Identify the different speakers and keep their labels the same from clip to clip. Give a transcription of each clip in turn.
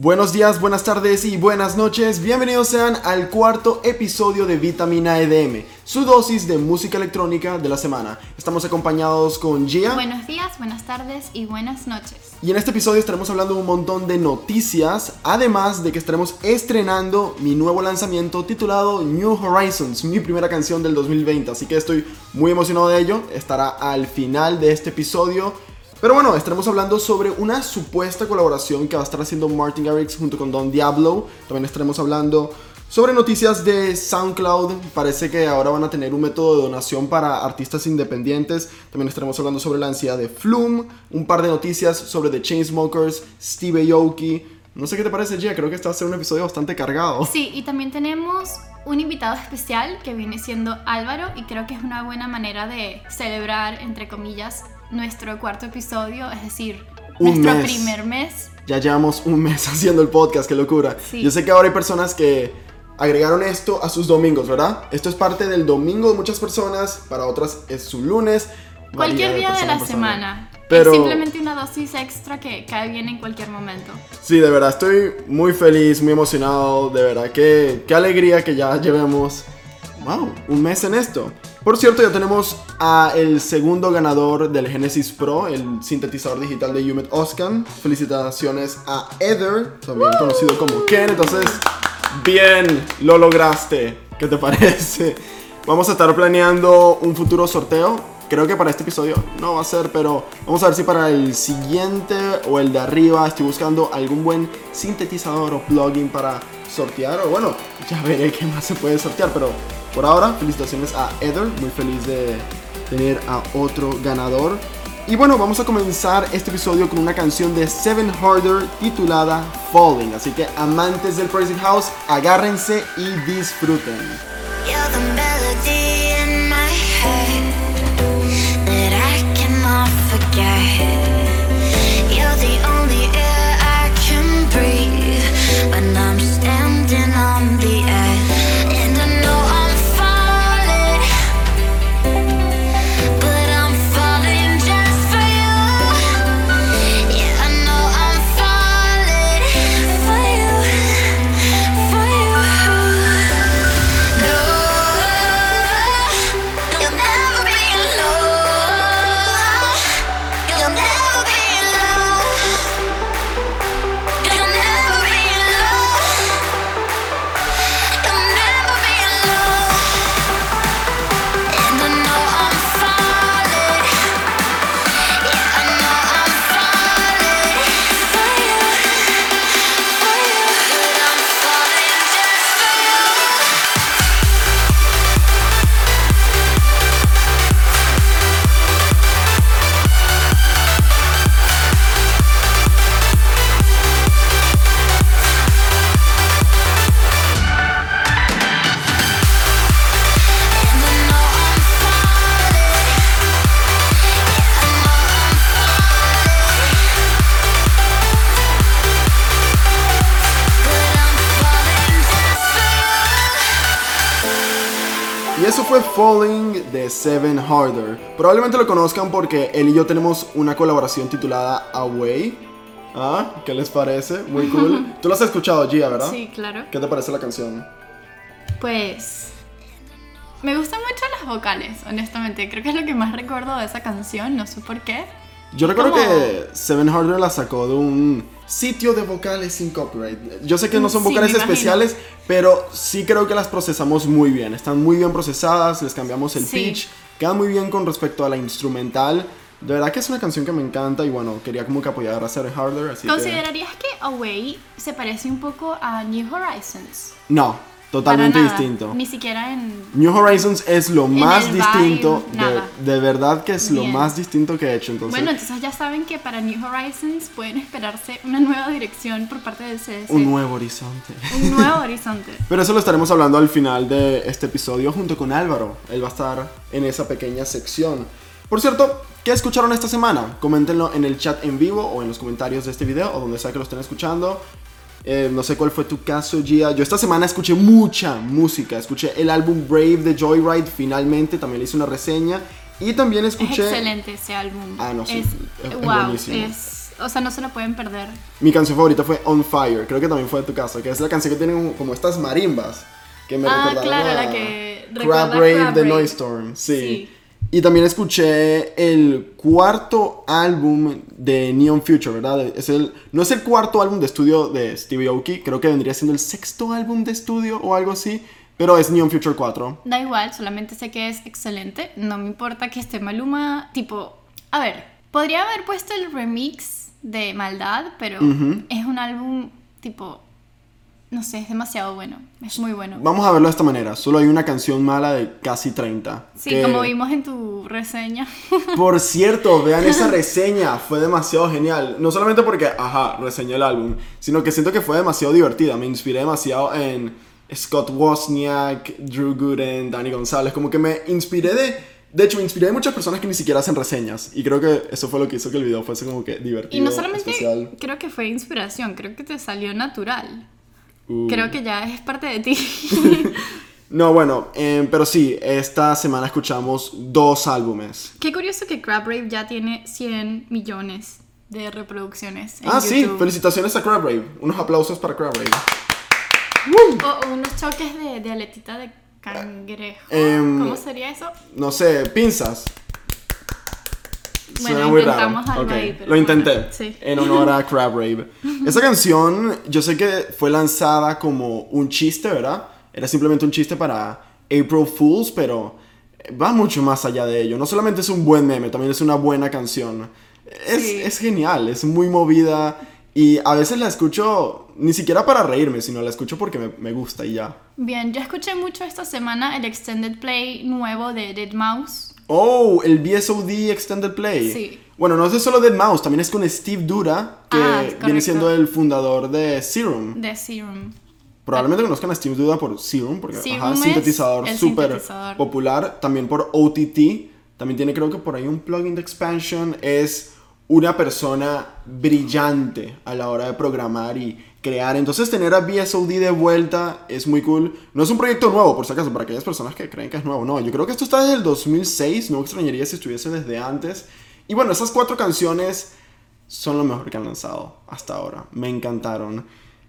Speaker 1: Buenos días, buenas tardes y buenas noches. Bienvenidos sean al cuarto episodio de Vitamina EDM, su dosis de música electrónica de la semana. Estamos acompañados con Gia.
Speaker 2: Buenos días, buenas tardes y buenas noches.
Speaker 1: Y en este episodio estaremos hablando de un montón de noticias, además de que estaremos estrenando mi nuevo lanzamiento titulado New Horizons, mi primera canción del 2020. Así que estoy muy emocionado de ello. Estará al final de este episodio. Pero bueno, estaremos hablando sobre una supuesta colaboración que va a estar haciendo Martin Garrix junto con Don Diablo. También estaremos hablando sobre noticias de SoundCloud. Parece que ahora van a tener un método de donación para artistas independientes. También estaremos hablando sobre la ansiedad de Flume. Un par de noticias sobre The Chainsmokers, Steve Aoki. No sé qué te parece, Gia. Creo que este va a ser un episodio bastante cargado.
Speaker 2: Sí, y también tenemos un invitado especial que viene siendo Álvaro y creo que es una buena manera de celebrar, entre comillas, nuestro cuarto episodio, es decir,
Speaker 1: Un
Speaker 2: nuestro
Speaker 1: mes.
Speaker 2: primer mes.
Speaker 1: Ya llevamos un mes haciendo el podcast, qué locura.
Speaker 2: Sí.
Speaker 1: Yo sé que ahora hay personas que agregaron esto a sus domingos, ¿verdad? Esto es parte del domingo de muchas personas, para otras es su lunes.
Speaker 2: Cualquier día de
Speaker 1: persona
Speaker 2: la semana.
Speaker 1: Pero-
Speaker 2: Es simplemente una dosis extra que cae bien en cualquier momento.
Speaker 1: Sí, de verdad, estoy muy feliz, muy emocionado, de verdad, qué, qué alegría que ya llevemos, wow, un mes en esto. Por cierto, ya tenemos a el segundo ganador del Genesis Pro, el sintetizador digital de Yumet Oscan. Felicitaciones a Ether, también conocido como Ken. Entonces, bien, lo lograste. ¿Qué te parece? Vamos a estar planeando un futuro sorteo. Creo que para este episodio no va a ser, pero vamos a ver si para el siguiente o el de arriba estoy buscando algún buen sintetizador o plugin para sortear. O bueno, ya veré qué más se puede sortear. Pero por ahora, felicitaciones a Ether. Muy feliz de tener a otro ganador. Y bueno, vamos a comenzar este episodio con una canción de Seven Harder titulada Falling. Así que amantes del Crazy House, agárrense y disfruten. De Seven Harder. Probablemente lo conozcan porque él y yo tenemos una colaboración titulada Away. ¿Ah? ¿Qué les parece? Muy cool. Tú lo has escuchado, Gia, ¿verdad?
Speaker 2: Sí, claro.
Speaker 1: ¿Qué te parece la canción?
Speaker 2: Pues me gustan mucho las vocales, honestamente. Creo que es lo que más recuerdo de esa canción, no sé por qué.
Speaker 1: Yo recuerdo
Speaker 2: ¿Cómo?
Speaker 1: que Seven Harder la sacó de un sitio de vocales sin copyright. Yo sé que no son
Speaker 2: Sí,
Speaker 1: vocales especiales, pero sí creo que las procesamos muy bien. Están muy bien procesadas, les cambiamos el
Speaker 2: Sí.
Speaker 1: pitch, quedan muy bien con respecto a la instrumental. De verdad que es una canción que me encanta y bueno, quería como que apoyar a Seven Harder, así que...
Speaker 2: ¿Considerarías que Away se parece un poco a New Horizons?
Speaker 1: No, totalmente distinto.
Speaker 2: Ni siquiera en...
Speaker 1: New Horizons es lo más distinto,
Speaker 2: vibe,
Speaker 1: de, de verdad que es lo más distinto que he hecho. Entonces,
Speaker 2: Bueno, entonces ya saben que para New Horizons pueden esperarse una nueva dirección por parte del CDC.
Speaker 1: un nuevo horizonte.
Speaker 2: Un nuevo horizonte.
Speaker 1: Pero eso lo estaremos hablando al final de este episodio junto con Álvaro. Él va a estar en esa pequeña sección. Por cierto, ¿qué escucharon esta semana? Coméntenlo en el chat en vivo o en los comentarios de este video o donde sea que lo estén escuchando. Eh, no sé cuál fue tu caso, Gia. Yo esta semana escuché mucha música. Escuché el álbum Brave de Joyride finalmente. También le hice una reseña. Y también
Speaker 2: Es
Speaker 1: escuché...
Speaker 2: excelente ese álbum.
Speaker 1: Ah, no, sí,
Speaker 2: Es,
Speaker 1: es- es
Speaker 2: wow,
Speaker 1: buenísimo.
Speaker 2: es o sea, no se lo pueden perder.
Speaker 1: Mi canción favorita fue On Fire, creo que también fue de tu casa, que es la canción que tiene como- estas marimbas. Que me
Speaker 2: Ah, claro,
Speaker 1: a
Speaker 2: la que
Speaker 1: Crab Rave de. Noise Storm, sí.
Speaker 2: Sí.
Speaker 1: Y también escuché el cuarto álbum de Neon Future, ¿verdad? Es el, no es el cuarto álbum de estudio de Stevie Aoki, creo que vendría siendo el sexto álbum de estudio o algo así, pero es Neon Future 4.
Speaker 2: Da igual, solamente sé que es excelente. No me importa que esté Maluma. Tipo, a ver, podría haber puesto el remix de Maldad, pero es un álbum tipo. No sé, es demasiado bueno. Es muy bueno.
Speaker 1: Vamos a verlo de esta manera, solo hay una canción mala de casi 30.
Speaker 2: Sí,
Speaker 1: que-
Speaker 2: como vimos en tu reseña.
Speaker 1: Por cierto, vean esa reseña, fue demasiado genial. No solamente porque, ajá, reseñé el álbum, sino que siento que fue demasiado divertida. Me inspiré demasiado en Scott Wozniak, Drew Gooden, Danny González. Como que me inspiré de. De hecho, me inspiré de muchas personas que ni siquiera hacen reseñas. Y creo que eso fue lo que hizo que el video fuese como que divertido.
Speaker 2: y no solamente
Speaker 1: especial.
Speaker 2: creo que fue inspiración, creo que te salió natural. Creo que ya es parte de ti.
Speaker 1: No, bueno, em, pero sí, esta semana escuchamos dos álbumes.
Speaker 2: Qué curioso que Crab Rave ya tiene 100 millones de reproducciones. En
Speaker 1: Ah, sí, felicitaciones a Crab Rave. Unos aplausos para Crab Rave.
Speaker 2: O, o unos choques de, de aletita de cangrejo.
Speaker 1: Em,
Speaker 2: ¿Cómo sería eso?
Speaker 1: No sé, pinzas.
Speaker 2: Bueno,
Speaker 1: Suena muy raro.
Speaker 2: intentamos algo
Speaker 1: Ok,
Speaker 2: ahí, pero
Speaker 1: Lo intenté.
Speaker 2: bueno, sí.
Speaker 1: En honor a Crab Rave. Esa canción, yo sé que fue lanzada como un chiste, ¿verdad? Era simplemente un chiste para April Fools, pero va mucho más allá de ello. No solamente es un buen meme, también es una buena canción. Es,
Speaker 2: Sí.
Speaker 1: es genial, es muy movida. Y a veces la escucho ni siquiera para reírme, sino la escucho porque me, me gusta y ya.
Speaker 2: Bien, yo escuché mucho esta semana el extended play nuevo de Dead Mouse.
Speaker 1: Oh, el BSOD Extended Play.
Speaker 2: Sí.
Speaker 1: Bueno, no es solo Dead Mouse, también es con Steve Dura, que
Speaker 2: Ah,
Speaker 1: viene siendo el fundador de Serum.
Speaker 2: de Serum.
Speaker 1: Probablemente conozcan a Steve Dura por Serum, porque
Speaker 2: Serum
Speaker 1: ajá,
Speaker 2: es
Speaker 1: sintetizador súper popular. También por OTT. También tiene creo que por ahí un plugin de expansion. Es una persona brillante a la hora de programar y crear. Entonces tener a BSOD de vuelta es muy cool. No es un proyecto nuevo, por si acaso, para aquellas personas que creen que es nuevo. No, yo creo que esto está desde el 2006. No extrañaría si estuviese desde antes. Y bueno, esas cuatro canciones son lo mejor que han lanzado hasta ahora. Me encantaron.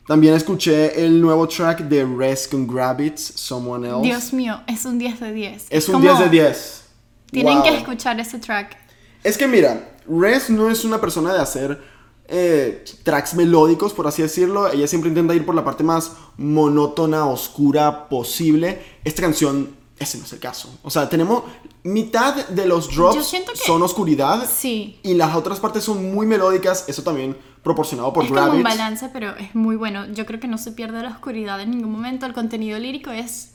Speaker 1: También escuché el nuevo track de Res con Grabbits, Someone Else.
Speaker 2: Dios mío, es un 10 de 10.
Speaker 1: es un
Speaker 2: como-
Speaker 1: 10 de 10.
Speaker 2: Tienen
Speaker 1: Wow.
Speaker 2: que escuchar ese track.
Speaker 1: Es que mira, Res no es una persona de hacer eh, tracks melódicos, por así decirlo. Ella siempre intenta ir por la parte más monótona, oscura posible. Esta canción, ese no es el caso. O sea, tenemos mitad de los drops
Speaker 2: que-
Speaker 1: son oscuridad.
Speaker 2: Sí.
Speaker 1: Y las otras partes son muy melódicas, eso también proporcionado por
Speaker 2: Es como un balance, pero es muy bueno. Yo creo que no se pierde la oscuridad en ningún momento. El contenido lírico es...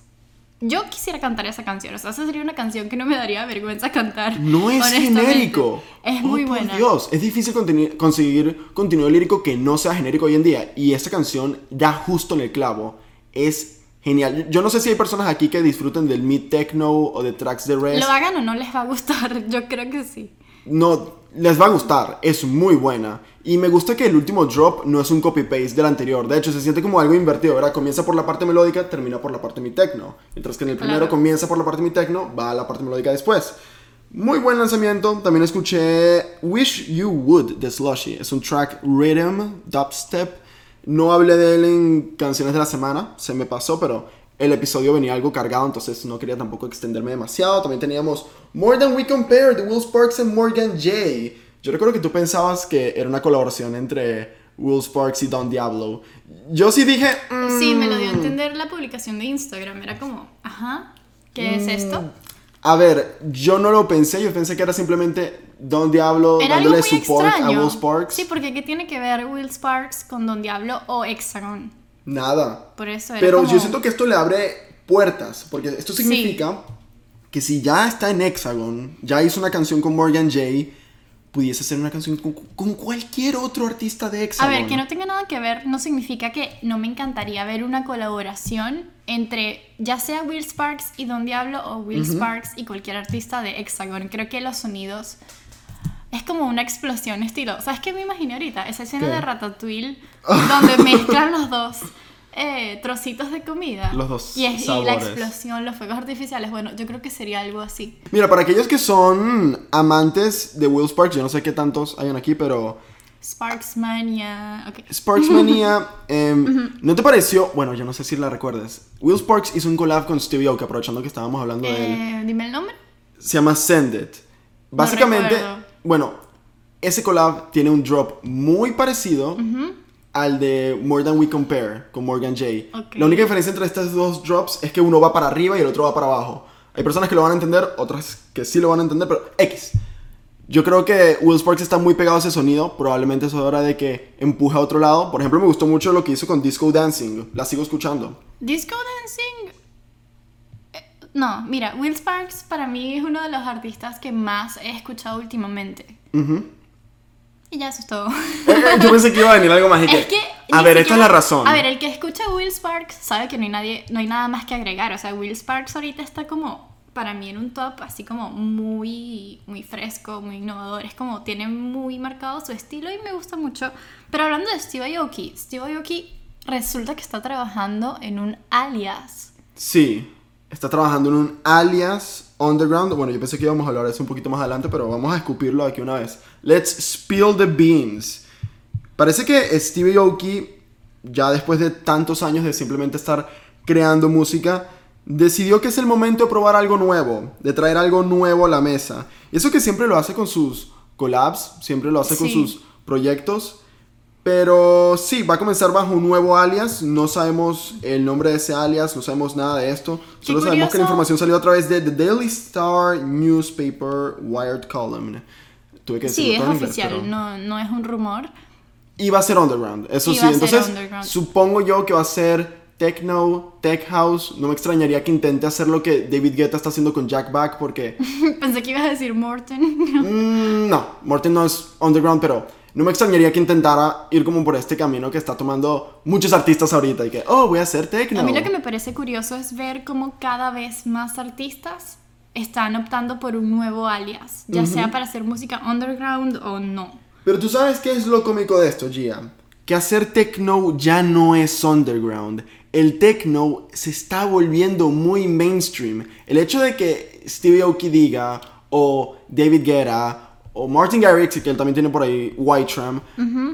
Speaker 2: Yo quisiera cantar esa canción. O sea, esa sería una canción que no me daría vergüenza cantar.
Speaker 1: No es genérico.
Speaker 2: Es
Speaker 1: Oh,
Speaker 2: muy
Speaker 1: por
Speaker 2: buena.
Speaker 1: Dios, es difícil conseguir contenido lírico que no sea genérico hoy en día. Y esta canción da justo en el clavo. Es genial. Yo no sé si hay personas aquí que disfruten del mid techno o de tracks de Res.
Speaker 2: Lo hagan o no les va a gustar. Yo creo que sí.
Speaker 1: No, les va a gustar. Es muy buena. Y me gusta que el último drop no es un copy-paste del anterior. De hecho, se siente como algo invertido, ¿verdad? Comienza por la parte melódica, termina por la parte mid techno. Mientras que en el primero
Speaker 2: Claro.
Speaker 1: comienza por la parte mid techno, va a la parte melódica después. Muy buen lanzamiento. También escuché Wish You Would de Slushy. Es un track rhythm, dubstep. No hablé de él en canciones de la semana, se me pasó, pero el episodio venía algo cargado, entonces no quería tampoco extenderme demasiado. También teníamos More Than We Compare de Will Sparks and Morgan J. Yo recuerdo que tú pensabas que era una colaboración entre Will Sparks y Don Diablo. Yo sí dije, mm,
Speaker 2: Sí, me lo dio a entender la publicación de Instagram. Era como, ajá, ¿qué es esto?
Speaker 1: Mm. a ver, yo no lo pensé, yo pensé que era simplemente Don Diablo
Speaker 2: Era
Speaker 1: dándole support
Speaker 2: extraño.
Speaker 1: a Will Sparks.
Speaker 2: Sí, porque ¿qué tiene que ver Will Sparks con Don Diablo o Hexagon?
Speaker 1: Nada.
Speaker 2: Por eso
Speaker 1: Pero
Speaker 2: como-
Speaker 1: yo siento que esto le abre puertas, porque esto significa que si ya está en Hexagon, ya hizo una canción con Morgan J, pudiese hacer una canción con, con cualquier otro artista de
Speaker 2: A
Speaker 1: Hexagon.
Speaker 2: ver, que no tenga nada que ver no significa que no me encantaría ver una colaboración entre ya sea Will Sparks y Don Diablo o Will Sparks y cualquier artista de Hexagon. Creo que los sonidos es como una explosión estilo. ¿Sabes qué me imaginé ahorita? Esa escena
Speaker 1: ¿Qué?
Speaker 2: de Ratatouille donde mezclan los dos eh, trocitos de comida.
Speaker 1: Los dos
Speaker 2: y, es- y la
Speaker 1: sabores.
Speaker 2: explosión, los fuegos artificiales. Bueno, yo creo que sería algo así.
Speaker 1: Mira, para aquellos que son amantes de Will Sparks, yo no sé qué tantos hayan aquí, pero
Speaker 2: Sparks Mania. Ok.
Speaker 1: Sparks Mania, em, ¿no te pareció? Bueno, yo no sé si la recuerdas. Will Sparks hizo un collab con Stevie Aoki, aprovechando que estábamos hablando de él.
Speaker 2: Eh, dime el nombre.
Speaker 1: Se llama Send It. Básicamente,
Speaker 2: recuerdo.
Speaker 1: Bueno, ese collab tiene un drop muy parecido al de More Than We Compare con Morgan J.
Speaker 2: Ok.
Speaker 1: La única diferencia entre estos dos drops es que uno va para arriba y el otro va para abajo. Hay personas que lo van a entender, otras que sí lo van a entender, pero X. Yo creo que Will Sparks está muy pegado a ese sonido. Probablemente es hora de que empuje a otro lado. Por ejemplo, me gustó mucho lo que hizo con Disco Dancing. La sigo escuchando.
Speaker 2: Disco Dancing. No, mira, Will Sparks para mí es uno de los artistas que más he escuchado últimamente.
Speaker 1: Ujú.
Speaker 2: Y ya eso es todo.
Speaker 1: Yo pensé que iba a venir algo más y.
Speaker 2: Es que
Speaker 1: a ver, esta es la razón.
Speaker 2: A ver, el que escucha Will Sparks sabe que no hay nadie, no hay nada más que agregar. O sea, Will Sparks ahorita está como para mí en un top así como muy muy fresco, muy innovador. Es como tiene muy marcado su estilo y me gusta mucho. Pero hablando de Steve Aoki, Steve Aoki resulta que está trabajando en un alias.
Speaker 1: Sí, está trabajando en un alias underground. Bueno, yo pensé que íbamos a hablar de eso un poquito más adelante, pero vamos a escupirlo aquí una vez. Let's spill the beans. Parece que Stevie Aoki, ya después de tantos años de simplemente estar creando música, decidió que es el momento de probar algo nuevo, de traer algo nuevo a la mesa. Y eso que siempre lo hace con sus collabs, siempre lo hace con sus proyectos. Pero sí, va a comenzar bajo un nuevo alias. No sabemos el nombre de ese alias, no sabemos nada de esto. Solo sabemos que la
Speaker 2: curioso.
Speaker 1: información salió a través de The Daily Star Newspaper Wired Column. Tuve que
Speaker 2: Sí, es
Speaker 1: en inglés,
Speaker 2: oficial,
Speaker 1: pero-
Speaker 2: no, no es un rumor.
Speaker 1: Y va a ser underground, eso
Speaker 2: Y
Speaker 1: sí. Entonces, supongo yo que va a ser techno, tech house. No me extrañaría que intente hacer lo que David Guetta está haciendo con Jack Back, porque
Speaker 2: Pensé que ibas a decir Morten.
Speaker 1: Mm, no, Morten no es underground, pero no me extrañaría que intentara ir como por este camino que está tomando muchos artistas ahorita y que, oh, voy a hacer techno.
Speaker 2: A mí lo que me parece curioso es ver cómo cada vez más artistas están optando por un nuevo alias, ya sea para hacer música underground o no.
Speaker 1: Pero tú sabes qué es lo cómico de esto, Gia. Que hacer techno ya no es underground. El techno se está volviendo muy mainstream. El hecho de que Stevie Aoki diga, o David Guetta, o Martin Garrix, que él también tiene por ahí White Tram,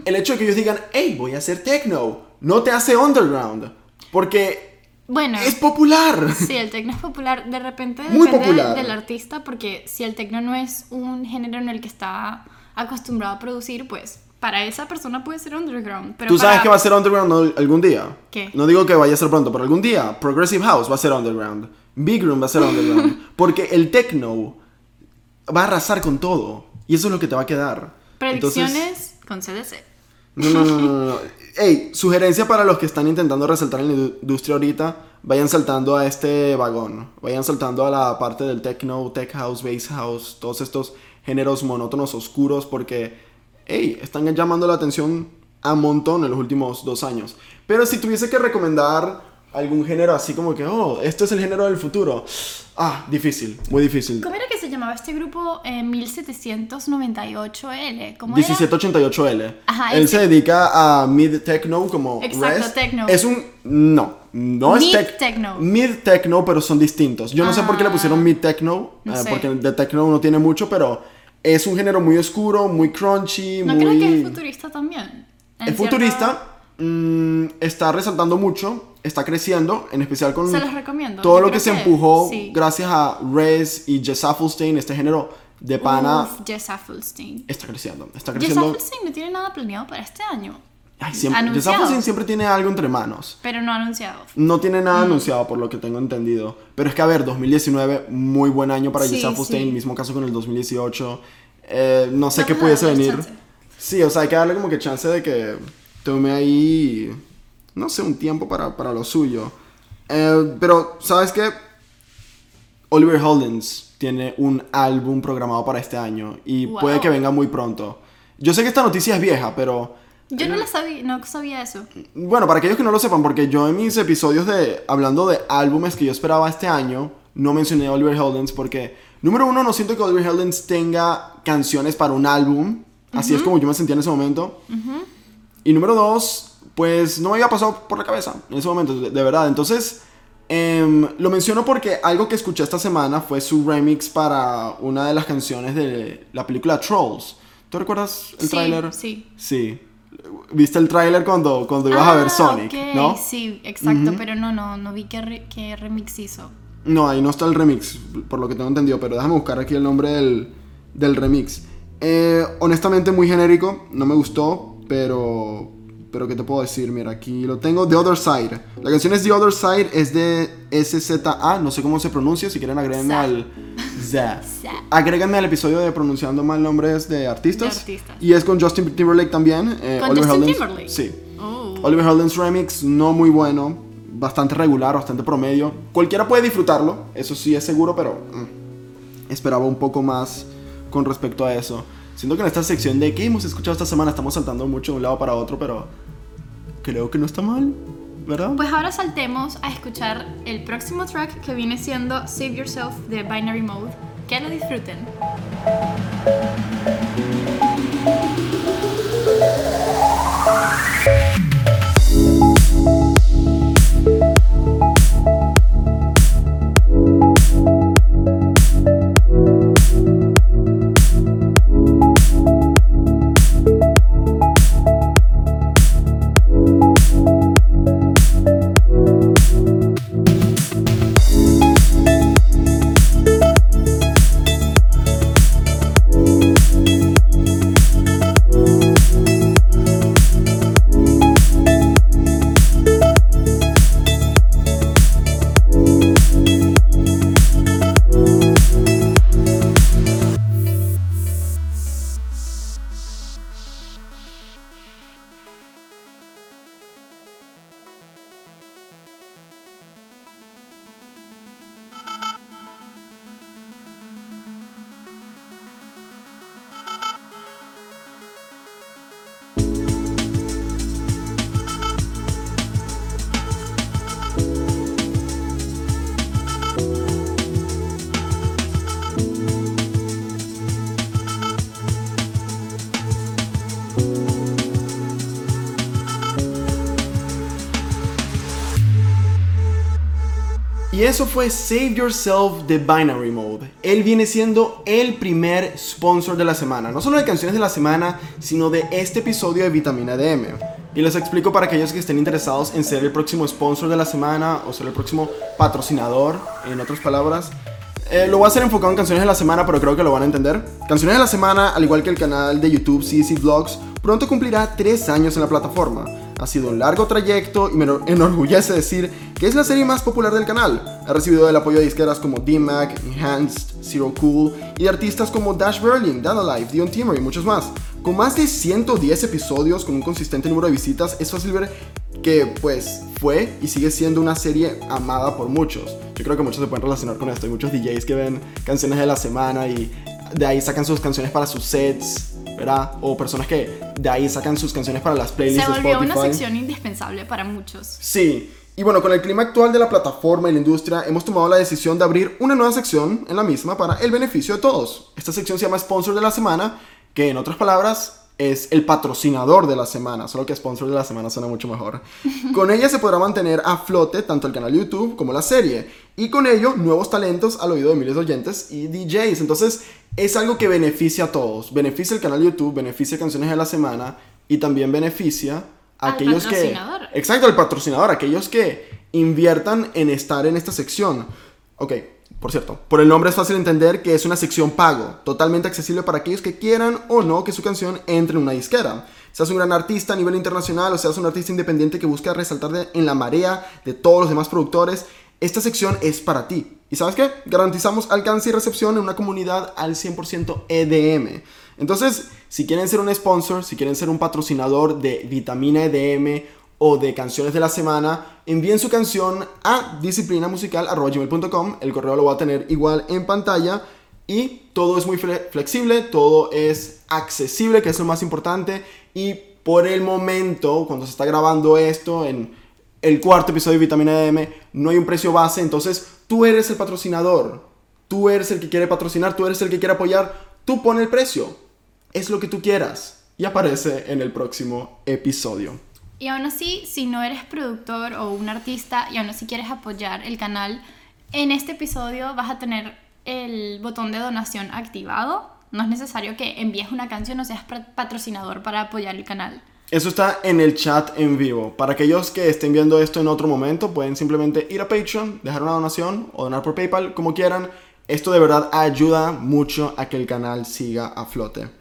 Speaker 1: el hecho de que ellos digan, hey, voy a hacer techno, no te hace underground. Porque
Speaker 2: Bueno,
Speaker 1: es popular.
Speaker 2: sí, el tecno es popular, de repente
Speaker 1: Muy
Speaker 2: depende
Speaker 1: popular.
Speaker 2: del artista, porque si el tecno no es un género en el que está acostumbrado a producir, pues para esa persona puede ser underground. Pero
Speaker 1: Tú sabes
Speaker 2: para-
Speaker 1: que va a ser underground algún día.
Speaker 2: ¿Qué?
Speaker 1: No digo que vaya a ser pronto, pero algún día Progressive House va a ser underground. Big Room va a ser underground. porque el techno va a arrasar con todo. Y eso es lo que te va a quedar.
Speaker 2: Predicciones
Speaker 1: Entonces,
Speaker 2: con CDC.
Speaker 1: no, no, no, no, no. Ey, sugerencia para los que están intentando resaltar en la indu- industria ahorita. Vayan saltando a este vagón. Vayan saltando a la parte del techno, tech house, bass house. Todos estos géneros monótonos, oscuros. Porque, hey, están llamando la atención a montón en los últimos dos años. Pero si tuviese que recomendar algún género así como que, oh, esto es el género del futuro. Ah, difícil, muy difícil.
Speaker 2: ¿Cómo era que se llamaba este grupo? Eh, 1798L. ¿Cómo era?
Speaker 1: 1788L.
Speaker 2: Ajá,
Speaker 1: Él
Speaker 2: ese-
Speaker 1: se dedica a mid techno como
Speaker 2: Exacto,
Speaker 1: Rest.
Speaker 2: techno.
Speaker 1: Es un no, no es
Speaker 2: Mid
Speaker 1: tech-
Speaker 2: techno.
Speaker 1: Mid techno, pero son distintos. Yo no sé por qué le pusieron mid techno,
Speaker 2: no
Speaker 1: eh, porque de techno no tiene mucho, pero es un género muy oscuro, muy crunchy,
Speaker 2: ¿No
Speaker 1: muy
Speaker 2: crees que es futurista también?
Speaker 1: Es
Speaker 2: cierto-
Speaker 1: futurista. Mm, está resaltando mucho, está creciendo, en especial con
Speaker 2: Se los recomiendo,
Speaker 1: todo
Speaker 2: yo
Speaker 1: lo que se
Speaker 2: que
Speaker 1: empujó
Speaker 2: sí.
Speaker 1: gracias a Rez y Jess Affelstein, este género de pana
Speaker 2: Uf, Jess Affelstein.
Speaker 1: está creciendo, está
Speaker 2: Jess
Speaker 1: creciendo.
Speaker 2: Affelstein no tiene nada planeado para este año.
Speaker 1: Ay, siempre, Jess. Affelstein siempre tiene algo entre manos.
Speaker 2: Pero no anunciado.
Speaker 1: No tiene
Speaker 2: Mm.
Speaker 1: nada anunciado por lo que tengo entendido. Pero es que, a ver, 2019, muy buen año para
Speaker 2: Sí,
Speaker 1: Jess Affelstein,
Speaker 2: sí.
Speaker 1: mismo caso con el 2018. Eh, no sé
Speaker 2: Vamos
Speaker 1: qué pudiese venir.
Speaker 2: chance.
Speaker 1: Sí, o sea, hay que darle como que chance de que tome ahí, no sé, un tiempo para, para lo suyo. Eh, pero, ¿sabes qué? Oliver Holdens tiene un álbum programado para este año y
Speaker 2: Wow.
Speaker 1: puede que venga muy pronto. Yo sé que esta noticia es vieja, pero...
Speaker 2: Yo no, la sabía, no sabía eso.
Speaker 1: Bueno, para aquellos que no lo sepan, porque yo en mis episodios de hablando de álbumes que yo esperaba este año, no mencioné a Oliver Heldens porque, número uno, no siento que Oliver Heldens tenga canciones para un álbum. Así es como yo me sentía en ese momento. Y número dos, pues no me había pasado por la cabeza en ese momento, de, de verdad. Entonces, em, lo menciono porque algo que escuché esta semana fue su remix para una de las canciones de la película Trolls. ¿Tú recuerdas el
Speaker 2: Sí,
Speaker 1: tráiler?
Speaker 2: sí.
Speaker 1: Sí. ¿Viste el tráiler cuando, cuando ibas a ver
Speaker 2: Ah,
Speaker 1: Sonic,
Speaker 2: ok,
Speaker 1: no?
Speaker 2: Sí, exacto, pero no, no, no vi qué, re- qué remix hizo.
Speaker 1: No, ahí no está el remix, por lo que tengo entendido, pero déjame buscar aquí el nombre del, del remix. Eh, honestamente, muy genérico, no me gustó, pero. Pero, ¿qué te puedo decir? Mira, aquí lo tengo. The Other Side. La canción es The Other Side, es de SZA, no sé cómo se pronuncia, si quieren agréguenme
Speaker 2: Za.
Speaker 1: al. ZA. Agréguenme al episodio de pronunciando mal nombres de artistas.
Speaker 2: De artistas.
Speaker 1: Y es con Justin Timberlake también. eh,
Speaker 2: ¿Con
Speaker 1: Oliver
Speaker 2: Justin
Speaker 1: Heldens-
Speaker 2: Timberlake?
Speaker 1: Sí.
Speaker 2: Oh.
Speaker 1: Oliver Heldens Remix, no muy bueno, bastante regular, bastante promedio. Cualquiera puede disfrutarlo, eso sí es seguro, pero mm, esperaba un poco más con respecto a eso. Siento que en esta sección de que hemos escuchado esta semana estamos saltando mucho de un lado para otro, pero creo que no está mal, ¿verdad?
Speaker 2: Pues ahora saltemos a escuchar el próximo track que viene siendo Save Yourself de Binary Mode. Que lo disfruten.
Speaker 1: Eso fue Save Yourself de Binary Mode. Él viene siendo el primer sponsor de la semana, no solo de canciones de la semana, sino de este episodio de Vitamina DM. Y les explico para aquellos que estén interesados en ser el próximo sponsor de la semana o ser el próximo patrocinador, en otras palabras. Eh, lo voy a hacer enfocado en canciones de la semana, pero creo que lo van a entender. Canciones de la semana, al igual que el canal de YouTube CC Vlogs, pronto cumplirá 3 años en la plataforma. Ha sido un largo trayecto y me enor- enorgullece decir que es la serie más popular del canal. Ha recibido el apoyo de disqueras como D-Mac, Enhanced, Zero Cool y de artistas como Dash Berlin, Dana Life, Dion Timmer y muchos más. Con más de 110 episodios con un consistente número de visitas, es fácil ver que pues fue y sigue siendo una serie amada por muchos. Yo creo que muchos se pueden relacionar con esto. Hay muchos DJs que ven canciones de la semana y de ahí sacan sus canciones para sus sets, ¿verdad? O personas que de ahí sacan sus canciones para las playlists
Speaker 2: Se
Speaker 1: de
Speaker 2: volvió
Speaker 1: Spotify.
Speaker 2: una sección indispensable para muchos.
Speaker 1: Sí, y bueno, con el clima actual de la plataforma y la industria, hemos tomado la decisión de abrir una nueva sección en la misma para el beneficio de todos. Esta sección se llama Sponsor de la Semana, que en otras palabras es el patrocinador de la semana, solo que sponsor de la semana suena mucho mejor. Con ella se podrá mantener a flote tanto el canal YouTube como la serie, y con ello nuevos talentos al oído de miles de oyentes y DJs. Entonces es algo que beneficia a todos, beneficia el canal YouTube, beneficia canciones de la semana y también beneficia a
Speaker 2: Al
Speaker 1: aquellos que... Exacto, el patrocinador, aquellos que inviertan en estar en esta sección. Ok, por cierto, por el nombre es fácil entender que es una sección pago, totalmente accesible para aquellos que quieran o no que su canción entre en una disquera. Seas un gran artista a nivel internacional o seas un artista independiente que busca resaltar de- en la marea de todos los demás productores, esta sección es para ti. ¿Y sabes qué? Garantizamos alcance y recepción en una comunidad al 100% EDM. Entonces, si quieren ser un sponsor, si quieren ser un patrocinador de Vitamina EDM o de canciones de la semana, envíen su canción a disciplinamusical.com. El correo lo voy a tener igual en pantalla. Y todo es muy fle- flexible, todo es accesible, que es lo más importante. Y por el momento, cuando se está grabando esto, en el cuarto episodio de Vitamina EDM, no hay un precio base. Entonces, tú eres el patrocinador. Tú eres el que quiere patrocinar, tú eres el que quiere apoyar. Tú pon el precio. Es lo que tú quieras. Y aparece en el próximo episodio.
Speaker 2: Y aún así, si no eres productor o un artista y aún así quieres apoyar el canal, en este episodio vas a tener el botón de donación activado. No es necesario que envíes una canción o seas patrocinador para apoyar el canal.
Speaker 1: Eso está en el chat en vivo. Para aquellos que estén viendo esto en otro momento, pueden simplemente ir a Patreon, dejar una donación o donar por PayPal, como quieran. Esto de verdad ayuda mucho a que el canal siga a flote.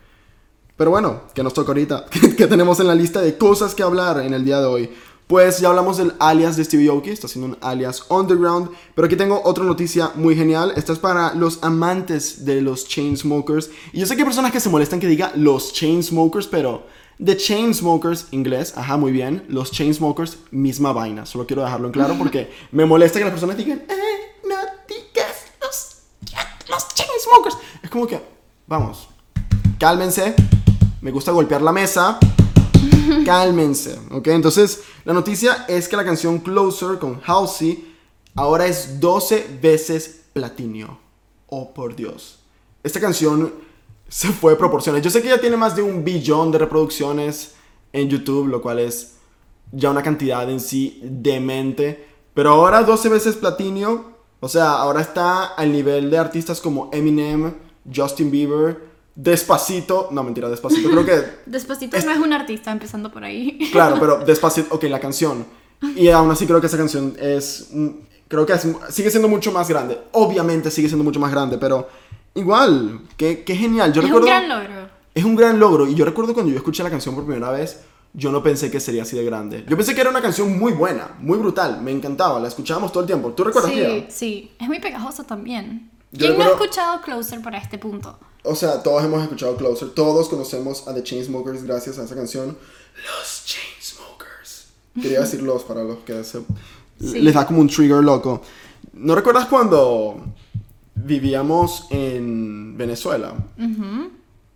Speaker 1: Pero bueno, ¿qué nos toca ahorita? ¿Qué tenemos en la lista de cosas que hablar en el día de hoy? Pues ya hablamos del alias de Stevie Aoki, está haciendo un alias underground, pero aquí tengo otra noticia muy genial. Esta es para los amantes de los Chainsmokers. Y yo sé que hay personas que se molestan que diga los Chainsmokers, pero The Chainsmokers, inglés, ajá, muy bien. Los Chainsmokers, misma vaina. Solo quiero dejarlo en claro porque me molesta que las personas digan, eh, no digas los, los Chainsmokers. Es como que, vamos, cálmense. Me gusta golpear la mesa. Cálmense, ¿ok? Entonces, la noticia es que la canción Closer con Halsey ahora es 12 veces platinio. Oh, por Dios. Esta canción se fue de proporciones. Yo sé que ya tiene más de un billón de reproducciones en YouTube, lo cual es ya una cantidad en sí demente. Pero ahora 12 veces platinio. O sea, ahora está al nivel de artistas como Eminem, Justin Bieber, Despacito. No, mentira, Despacito. Creo que
Speaker 2: Despacito
Speaker 1: Es-
Speaker 2: no es un artista, empezando por ahí.
Speaker 1: Claro, pero Despacito, ok, la canción. Y aún así creo que esa canción es, mm, creo que es- sigue siendo mucho más grande. Obviamente sigue siendo mucho más grande, pero igual, qué, qué genial. Yo
Speaker 2: es un
Speaker 1: recuerdo,
Speaker 2: gran logro.
Speaker 1: es un gran logro. Y yo recuerdo cuando yo escuché la canción por primera vez, yo no pensé que sería así de grande. Yo pensé que era una canción muy buena, muy brutal, me encantaba, la escuchábamos todo el tiempo. ¿Tú recuerdas,
Speaker 2: Sí, sí. Es muy pegajoso también.
Speaker 1: Yo
Speaker 2: ¿Quién no ha escuchado Closer para este punto?
Speaker 1: O sea, todos hemos escuchado Closer, todos conocemos a The Chainsmokers gracias a esa canción. Los Chainsmokers. Quería decir los para los que se-
Speaker 2: Sí.
Speaker 1: les da como un trigger loco. ¿No recuerdas cuando vivíamos en Venezuela?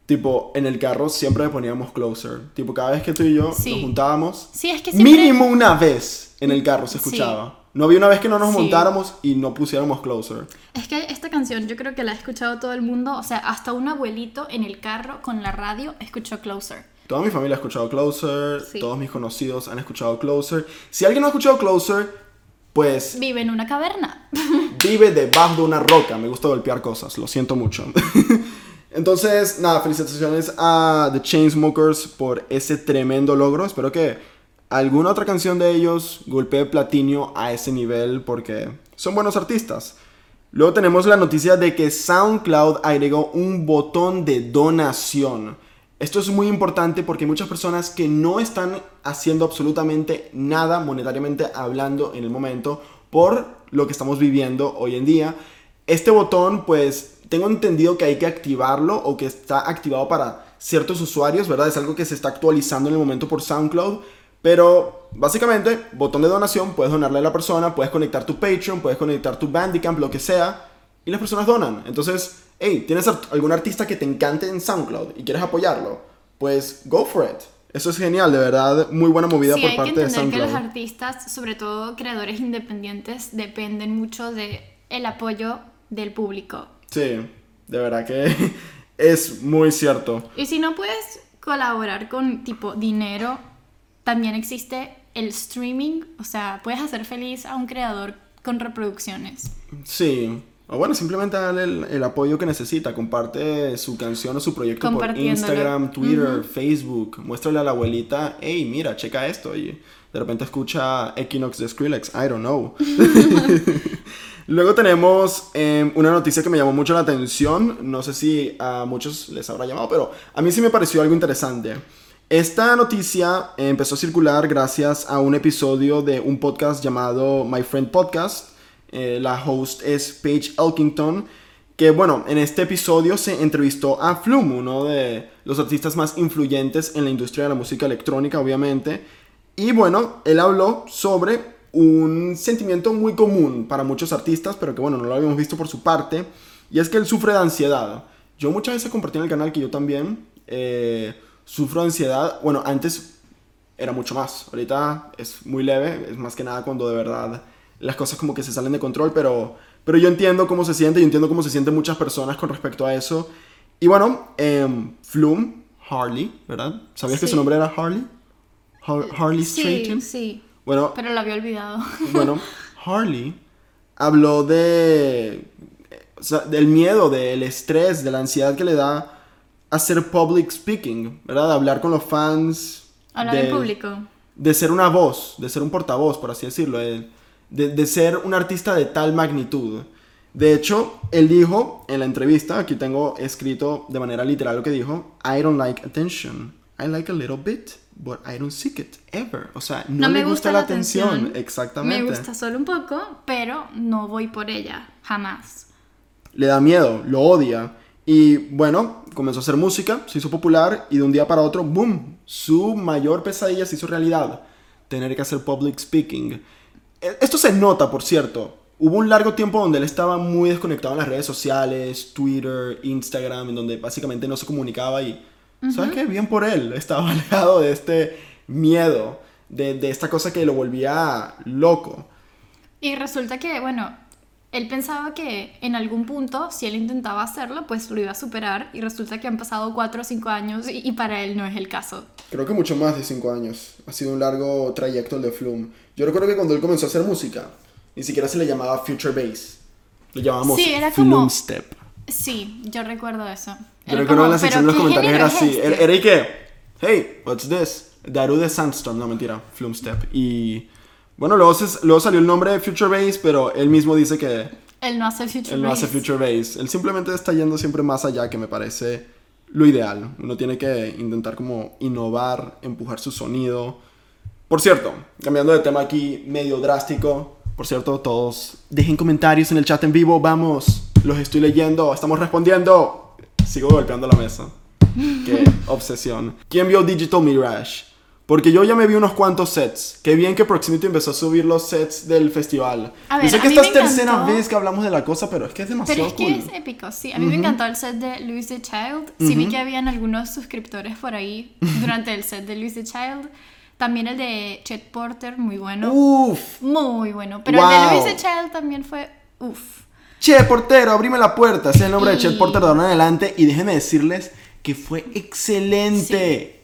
Speaker 1: Tipo, en el carro siempre le poníamos Closer. Tipo, cada vez que tú y yo
Speaker 2: Sí.
Speaker 1: nos juntábamos,
Speaker 2: Sí, es que siempre...
Speaker 1: mínimo una vez en el carro se
Speaker 2: Sí.
Speaker 1: escuchaba. No había una vez que no nos
Speaker 2: Sí.
Speaker 1: montáramos y no pusiéramos Closer.
Speaker 2: Es que esta canción yo creo que la ha escuchado todo el mundo, o sea, hasta un abuelito en el carro con la radio escuchó Closer.
Speaker 1: Toda mi familia ha escuchado Closer,
Speaker 2: Sí.
Speaker 1: todos mis conocidos han escuchado Closer. Si alguien no ha escuchado Closer, pues
Speaker 2: Vive en una caverna.
Speaker 1: vive debajo de una roca. Me gusta golpear cosas, lo siento mucho. Entonces, nada, felicitaciones a The Chainsmokers por ese tremendo logro. Espero que alguna otra canción de ellos golpee platinio a ese nivel porque son buenos artistas. Luego tenemos la noticia de que SoundCloud agregó un botón de donación. Esto es muy importante porque hay muchas personas que no están haciendo absolutamente nada monetariamente hablando en el momento por lo que estamos viviendo hoy en día. Este botón, pues, tengo entendido que hay que activarlo o que está activado para ciertos usuarios, ¿verdad? Es algo que se está actualizando en el momento por SoundCloud. Pero básicamente, botón de donación, puedes donarle a la persona, puedes conectar tu Patreon, puedes conectar tu Bandicamp, lo que sea, y las personas donan. Entonces, hey, ¿tienes algún artista que te encante en SoundCloud y quieres apoyarlo? Pues go for it. Eso es genial, de verdad, muy buena movida
Speaker 2: Sí,
Speaker 1: por
Speaker 2: hay que
Speaker 1: parte de
Speaker 2: entender que los
Speaker 1: SoundCloud.
Speaker 2: artistas, sobre todo creadores independientes, dependen mucho de el apoyo del público.
Speaker 1: Sí, de verdad que es muy cierto.
Speaker 2: Y si no puedes colaborar con tipo dinero, también existe el streaming, o sea, puedes hacer feliz a un creador con reproducciones.
Speaker 1: Sí. O bueno, simplemente dale el, el apoyo que necesita. Comparte su canción o su proyecto por. Instagram, Twitter, Facebook. Muéstrale a la abuelita, hey, mira, checa esto. Y de repente escucha Equinox de Skrillex. I don't know. Luego tenemos eh, una noticia que me llamó mucho la atención. No sé si a muchos les habrá llamado, pero a mí sí me pareció algo interesante. Esta noticia empezó a circular gracias a un episodio de un podcast llamado My Friend Podcast. Eh, la host es Paige Elkington. Que bueno, en este episodio se entrevistó a Flume, uno de los artistas más influyentes en la industria de la música electrónica, obviamente. Y bueno, él habló sobre un sentimiento muy común para muchos artistas, pero que bueno, no lo habíamos visto por su parte. Y es que él sufre de ansiedad. Yo muchas veces compartí en el canal que yo también eh, sufro de ansiedad. Bueno, antes era mucho más. Ahorita es muy leve. Es más que nada cuando de verdad las cosas como que se salen de control. Pero, pero yo entiendo cómo se siente. Yo entiendo cómo se sienten muchas personas con respecto a eso. Y bueno, eh, Flume, Harley, ¿verdad? ¿Sabías que su nombre era Harley? Har- Harley
Speaker 2: Sí, sí,
Speaker 1: Bueno,
Speaker 2: pero lo había olvidado.
Speaker 1: bueno, Harley habló de, o sea, del miedo, del estrés, de la ansiedad que le da hacer public speaking, ¿verdad? De hablar con los fans.
Speaker 2: Hablar
Speaker 1: de,
Speaker 2: en público.
Speaker 1: De ser una voz, de ser un portavoz, por así decirlo. De, de, de ser un artista de tal magnitud. De hecho, él dijo en la entrevista, aquí tengo escrito de manera literal lo que dijo, I don't like attention. I like a little bit, but I don't seek it ever. O sea, no,
Speaker 2: No me
Speaker 1: gusta,
Speaker 2: gusta
Speaker 1: la
Speaker 2: la
Speaker 1: atención.
Speaker 2: atención.
Speaker 1: Exactamente.
Speaker 2: Me gusta solo un poco, pero no voy por ella. Jamás.
Speaker 1: le da miedo, lo odia. Y bueno, comenzó a hacer música, se hizo popular y de un día para otro, ¡boom! Su mayor pesadilla se hizo realidad. Tener que hacer public speaking. E- Esto se nota, por cierto. Hubo un largo tiempo donde él estaba muy desconectado en las redes sociales, Twitter, Instagram, en donde básicamente no se comunicaba y... ¿Sabes qué? Bien por él. Estaba alejado de este miedo, de, de esta cosa que lo volvía loco.
Speaker 2: Y resulta que, bueno, él pensaba que en algún punto, si él intentaba hacerlo, pues lo iba a superar. Y resulta que han pasado 4 o 5 años y, y para él no es el caso.
Speaker 1: Creo que mucho más de 5 años. Ha sido un largo trayecto el de Flume. Yo recuerdo que cuando él comenzó a hacer música, ni siquiera se le llamaba Future Bass. Lo llamábamos
Speaker 2: Sí, era
Speaker 1: Flume
Speaker 2: como-
Speaker 1: Step.
Speaker 2: Sí, yo recuerdo eso.
Speaker 1: Yo
Speaker 2: Era
Speaker 1: recuerdo en la sección de
Speaker 2: "¿Pero
Speaker 1: los comentarios era así. Era,
Speaker 2: este?".
Speaker 1: era y que, hey, what's this? Daru de Sandstorm. No, mentira, Flume Step. Y bueno, luego, se- luego salió el nombre de Future Bass, pero él mismo dice que
Speaker 2: Él no hace Future
Speaker 1: él no hace
Speaker 2: Bass.
Speaker 1: Future Bass. Él simplemente está yendo siempre más allá, que me parece lo ideal. Uno tiene que intentar como innovar, empujar su sonido. Por cierto, cambiando de tema aquí, medio drástico. Por cierto, todos dejen comentarios en el chat en vivo. Vamos, los estoy leyendo, estamos respondiendo. Sigo golpeando la mesa. Qué obsesión. ¿Quién vio Digital Mirage? Porque yo ya me vi unos cuantos sets. Qué bien que Proximity empezó a subir los sets del festival.
Speaker 2: A
Speaker 1: yo
Speaker 2: ver,
Speaker 1: sé
Speaker 2: a
Speaker 1: que esta es tercera
Speaker 2: encantó.
Speaker 1: vez que hablamos de la cosa, pero es que es demasiado
Speaker 2: Pero es que es épico, sí. A mí me encantó el set de Louis the Child. Sí vi que habían algunos suscriptores por ahí durante el set de Louis the Child. También el de Chet Porter, muy bueno.
Speaker 1: Uf.
Speaker 2: Muy bueno. Pero el de Louis the Child también fue... Uf.
Speaker 1: Che, portero, abrime la puerta. Ese es el nombre de
Speaker 2: Y-
Speaker 1: Chet Porter de ahora en adelante. Y déjenme decirles que fue excelente.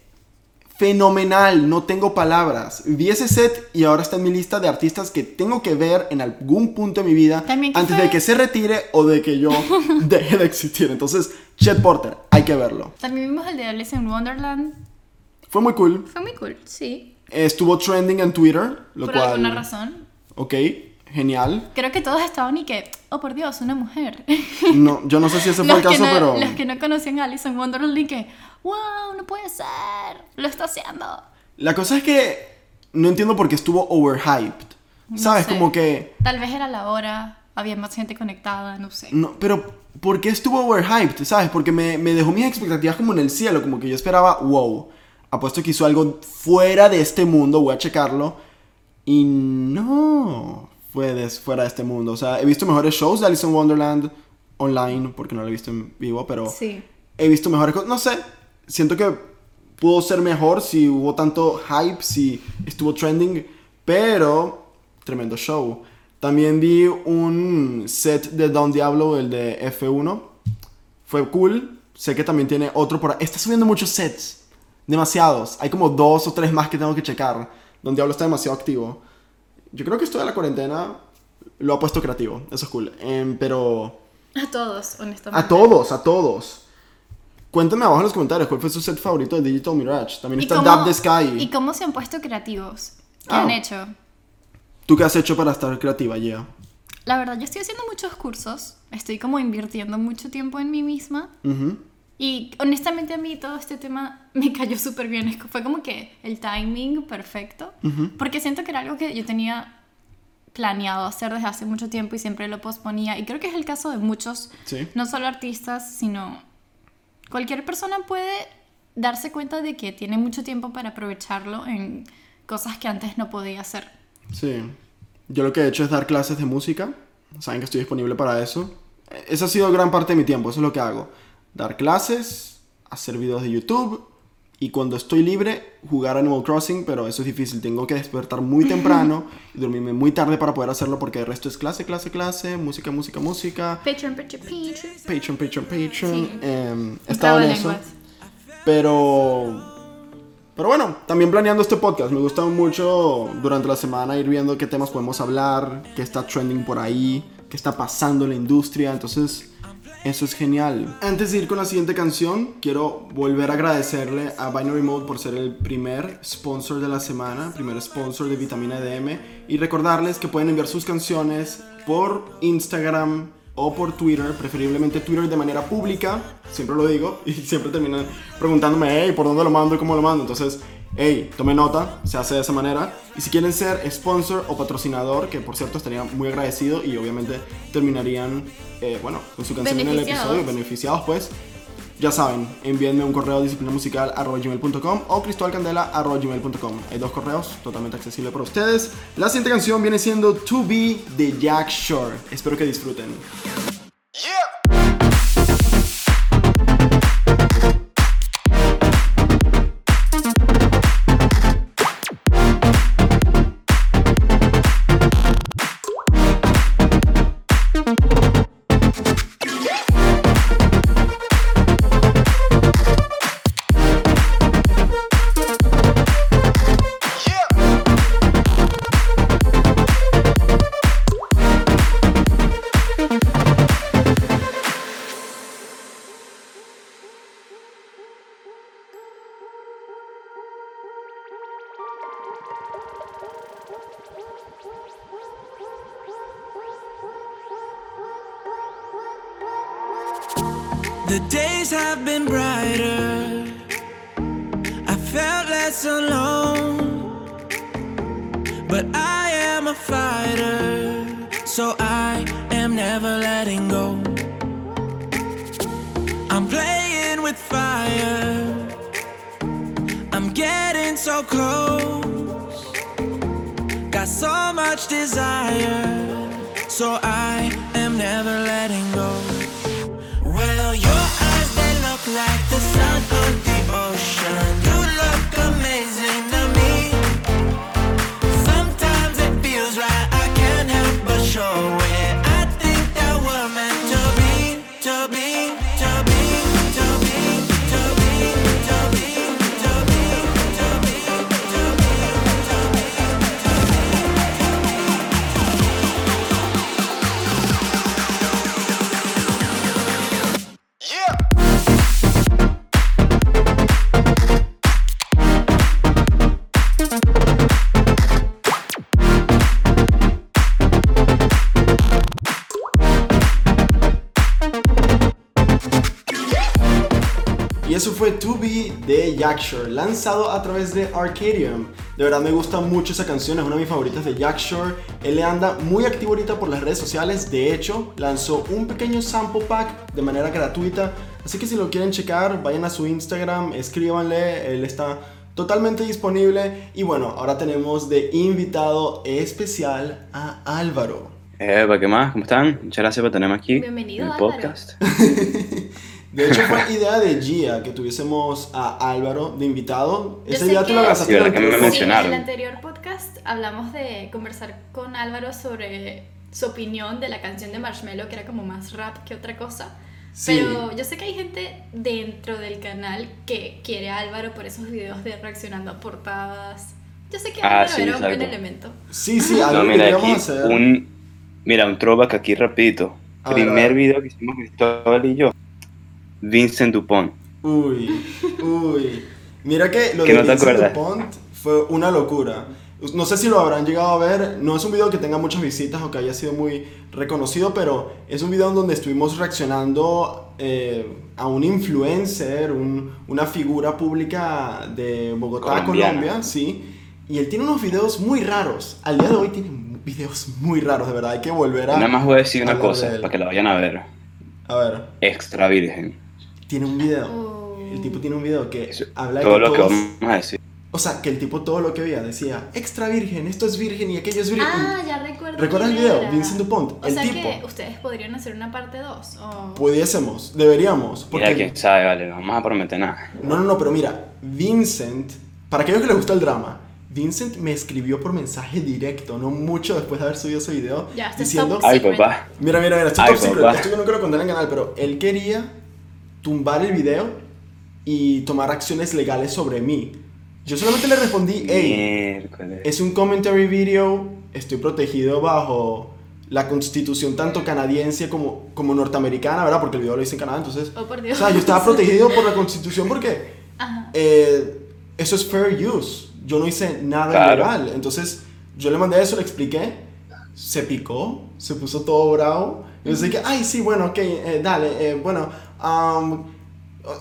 Speaker 1: Fenomenal, no tengo palabras. Vi ese set y ahora está en mi lista de artistas que tengo que ver en algún punto de mi vida antes
Speaker 2: fue-
Speaker 1: de que se retire o de que yo deje de existir. Entonces, Chet Porter, hay que verlo.
Speaker 2: También vimos el de Alice in Wonderland.
Speaker 1: Fue muy cool.
Speaker 2: Fue muy cool, sí.
Speaker 1: Estuvo trending en Twitter, lo
Speaker 2: por
Speaker 1: cual.
Speaker 2: alguna razón.
Speaker 1: Ok, genial.
Speaker 2: Creo que todos estaban y que, oh por Dios, una mujer.
Speaker 1: No, yo no sé si ese fue el caso,
Speaker 2: no,
Speaker 1: pero.
Speaker 2: los que no conocían a Alice in Wonderland y que, wow, no puede ser, lo está haciendo.
Speaker 1: La cosa es que no entiendo por qué estuvo overhyped.
Speaker 2: No
Speaker 1: ¿Sabes?
Speaker 2: sé.
Speaker 1: Como que.
Speaker 2: Tal vez era la hora, había más gente conectada, no sé.
Speaker 1: No, pero ¿por qué estuvo overhyped? ¿Sabes? Porque me, me dejó mis expectativas como en el cielo. Como que yo esperaba, wow. Apuesto que hizo algo fuera de este mundo. Voy a checarlo. Y no. Fue de- fuera de este mundo. O sea, he visto mejores shows de Alice in Wonderland online. Porque no lo he visto en vivo. Pero
Speaker 2: Sí.
Speaker 1: he visto mejores cosas. No sé. Siento que pudo ser mejor si hubo tanto hype, si estuvo trending. Pero, tremendo show. También vi un set de Don Diablo, el de F1. Fue cool. Sé que también tiene otro por ahí. Está subiendo muchos sets. Demasiados. Hay como dos o tres más que tengo que checar. Don Diablo está demasiado activo. Yo creo que esto de la cuarentena lo ha puesto creativo. Eso es cool. Em, pero...
Speaker 2: A todos, honestamente.
Speaker 1: A todos, a todos. Cuéntame abajo en los comentarios cuál fue su set favorito de Digital Mirage. También
Speaker 2: ¿Y
Speaker 1: está
Speaker 2: cómo-
Speaker 1: Dab the Sky.
Speaker 2: ¿Y cómo se han puesto creativos? ¿Qué
Speaker 1: Ah.
Speaker 2: han hecho?
Speaker 1: ¿Tú qué has hecho para estar creativa, yeah?
Speaker 2: La verdad, yo estoy haciendo muchos cursos. Estoy como invirtiendo mucho tiempo en mí misma.
Speaker 1: Ujú.
Speaker 2: Y honestamente a mí todo este tema me cayó súper bien. Fue como que el timing perfecto. Porque siento que era algo que yo tenía planeado hacer desde hace mucho tiempo y siempre lo posponía. Y creo que es el caso de muchos,
Speaker 1: Sí.
Speaker 2: no solo artistas, sino cualquier persona puede darse cuenta de que tiene mucho tiempo para aprovecharlo en cosas que antes no podía hacer.
Speaker 1: Sí. Yo lo que he hecho es dar clases de música. Saben que estoy disponible para eso. Esa ha sido gran parte de mi tiempo. Eso es lo que hago. Dar clases, hacer videos de YouTube. Y cuando estoy libre, jugar Animal Crossing. Pero eso es difícil. Tengo que despertar muy temprano y dormirme muy tarde para poder hacerlo. Porque el resto es clase, clase, clase. Música, música, música.
Speaker 2: Patreon, Patreon, Patreon.
Speaker 1: Patreon, Patreon, Patreon.
Speaker 2: Sí.
Speaker 1: Em, he estado en eso. Pero. Pero bueno, también planeando este podcast. Me gusta mucho durante la semana ir viendo qué temas podemos hablar, qué está trending por ahí, qué está pasando en la industria. Entonces, Eso es genial. Antes de ir con la siguiente canción, quiero volver a agradecerle a Binary Mode por ser el primer sponsor de la semana, primer sponsor de Vitamina DM y recordarles que pueden enviar sus canciones por Instagram o por Twitter, preferiblemente Twitter de manera pública, siempre lo digo y siempre terminan preguntándome, hey, ¿por dónde lo mando y cómo lo mando? Entonces, hey, tome nota, se hace de esa manera. Y si quieren ser sponsor o patrocinador, que por cierto estaría muy agradecido y obviamente terminarían, eh, bueno, con su canción en el episodio, beneficiados pues. Ya saben, envíenme un correo a disciplinamusical.gmail.com o cristobalcandela.gmail.com. Hay dos correos totalmente accesibles para ustedes. La siguiente canción viene siendo To Be de Jack Shore. Espero que disfruten.
Speaker 3: The days have been brighter. I felt less alone. But I am a fighter, so I am never letting go. I'm playing with fire. I'm getting so close. Got so much desire, so I am never letting go. Like the sun
Speaker 1: eso fue To Be de Jack Shore, lanzado a través de Arcadium. De verdad me gusta mucho esa canción, es una de mis favoritas de Jack Shore. Él le anda muy activo ahorita por las redes sociales, de hecho, lanzó un pequeño sample pack de manera gratuita. Así que si lo quieren checar, vayan a su Instagram, escríbanle, él está totalmente disponible. Y bueno, ahora tenemos de invitado especial a Álvaro.
Speaker 4: Eva, ¿qué más? ¿Cómo están? Muchas gracias por tenerme aquí
Speaker 2: Bienvenido,
Speaker 4: en el
Speaker 2: Álvaro.
Speaker 4: podcast.
Speaker 1: De hecho, fue idea de Gia que tuviésemos a Álvaro de invitado.
Speaker 2: Yo
Speaker 1: Ese día tú
Speaker 2: que-
Speaker 1: lo lanzaste
Speaker 4: Sí, ¿verdad
Speaker 1: en
Speaker 4: que me mencionaron?
Speaker 2: en el anterior podcast hablamos de conversar con Álvaro sobre su opinión de la canción de Marshmello, que era como más rap que otra cosa.
Speaker 1: Sí.
Speaker 2: Pero yo sé que hay gente dentro del canal que quiere a Álvaro por esos videos de reaccionando a portadas. Yo sé que
Speaker 4: Ah,
Speaker 2: Álvaro
Speaker 4: sí,
Speaker 2: era un buen elemento.
Speaker 1: Sí, sí, algo
Speaker 4: No,
Speaker 1: que
Speaker 4: mira, aquí
Speaker 1: hacer.
Speaker 4: un, mira, un throwback aquí rapidito.
Speaker 1: A ver, a
Speaker 4: Primer
Speaker 1: ver.
Speaker 4: video que hicimos Cristóbal y yo. Vincent Dupont.
Speaker 1: Uy, uy. Mira que lo
Speaker 4: Que
Speaker 1: de
Speaker 4: no
Speaker 1: Vincent. Dupont fue una locura. No sé si lo habrán llegado a ver. No es un video que tenga muchas visitas o que haya sido muy reconocido, pero es un video en donde estuvimos reaccionando eh, a un influencer, un- una figura pública de Bogotá,
Speaker 4: Colombiana.
Speaker 1: Colombia, sí. Y él tiene unos videos muy raros. Al día de hoy tiene videos muy raros, de verdad. Hay que volver a.
Speaker 4: Nada más voy a decir una
Speaker 1: de
Speaker 4: cosa
Speaker 1: él.
Speaker 4: para que la vayan a ver.
Speaker 1: A ver,
Speaker 4: Extra virgen.
Speaker 1: Tiene un video.
Speaker 2: Oh.
Speaker 1: El tipo tiene un video que
Speaker 4: Eso-
Speaker 1: habla de
Speaker 4: Todo
Speaker 1: que
Speaker 4: lo que vamos a decir.
Speaker 1: O sea, que el tipo todo lo que veía decía, extra virgen, esto es virgen y aquello es virgen.
Speaker 2: Ah, ya recuerdo.
Speaker 1: ¿Recuerdas el video?
Speaker 2: era.
Speaker 1: Vincent Dupont,
Speaker 2: O
Speaker 1: el
Speaker 2: sea
Speaker 1: tipo.
Speaker 2: que ustedes podrían hacer una parte 2. O...
Speaker 1: Pudiésemos, deberíamos. Porque...
Speaker 4: Mira, quién sabe, vale, no vamos a prometer nada.
Speaker 1: No, no, no, pero mira, Vincent, para aquellos que les gusta el drama, Vincent me escribió por mensaje directo, no mucho después de haber subido ese video,
Speaker 2: Ya,
Speaker 1: diciendo,
Speaker 4: Ay, papá.
Speaker 1: mira, mira, mira, esto es
Speaker 4: Ay,
Speaker 1: top secret,
Speaker 4: papá.
Speaker 1: esto yo nunca lo conté en el canal, pero él quería tumbar el video y tomar acciones legales sobre mí. Yo solamente le respondí, hey,
Speaker 4: Miércoles.
Speaker 1: Es un commentary video, estoy protegido bajo la constitución tanto canadiense como, como norteamericana, ¿verdad? Porque el video lo hice en Canadá, entonces...
Speaker 2: Oh, por
Speaker 1: O
Speaker 2: Dios.
Speaker 1: sea, yo estaba protegido por la constitución porque eh, eso es fair use. Yo no hice nada
Speaker 4: Claro.
Speaker 1: ilegal. Entonces, yo le mandé eso, le expliqué. Se picó, se puso todo bravo. Y yo dije, ay, sí, bueno, ok, eh, dale, eh, bueno. Am,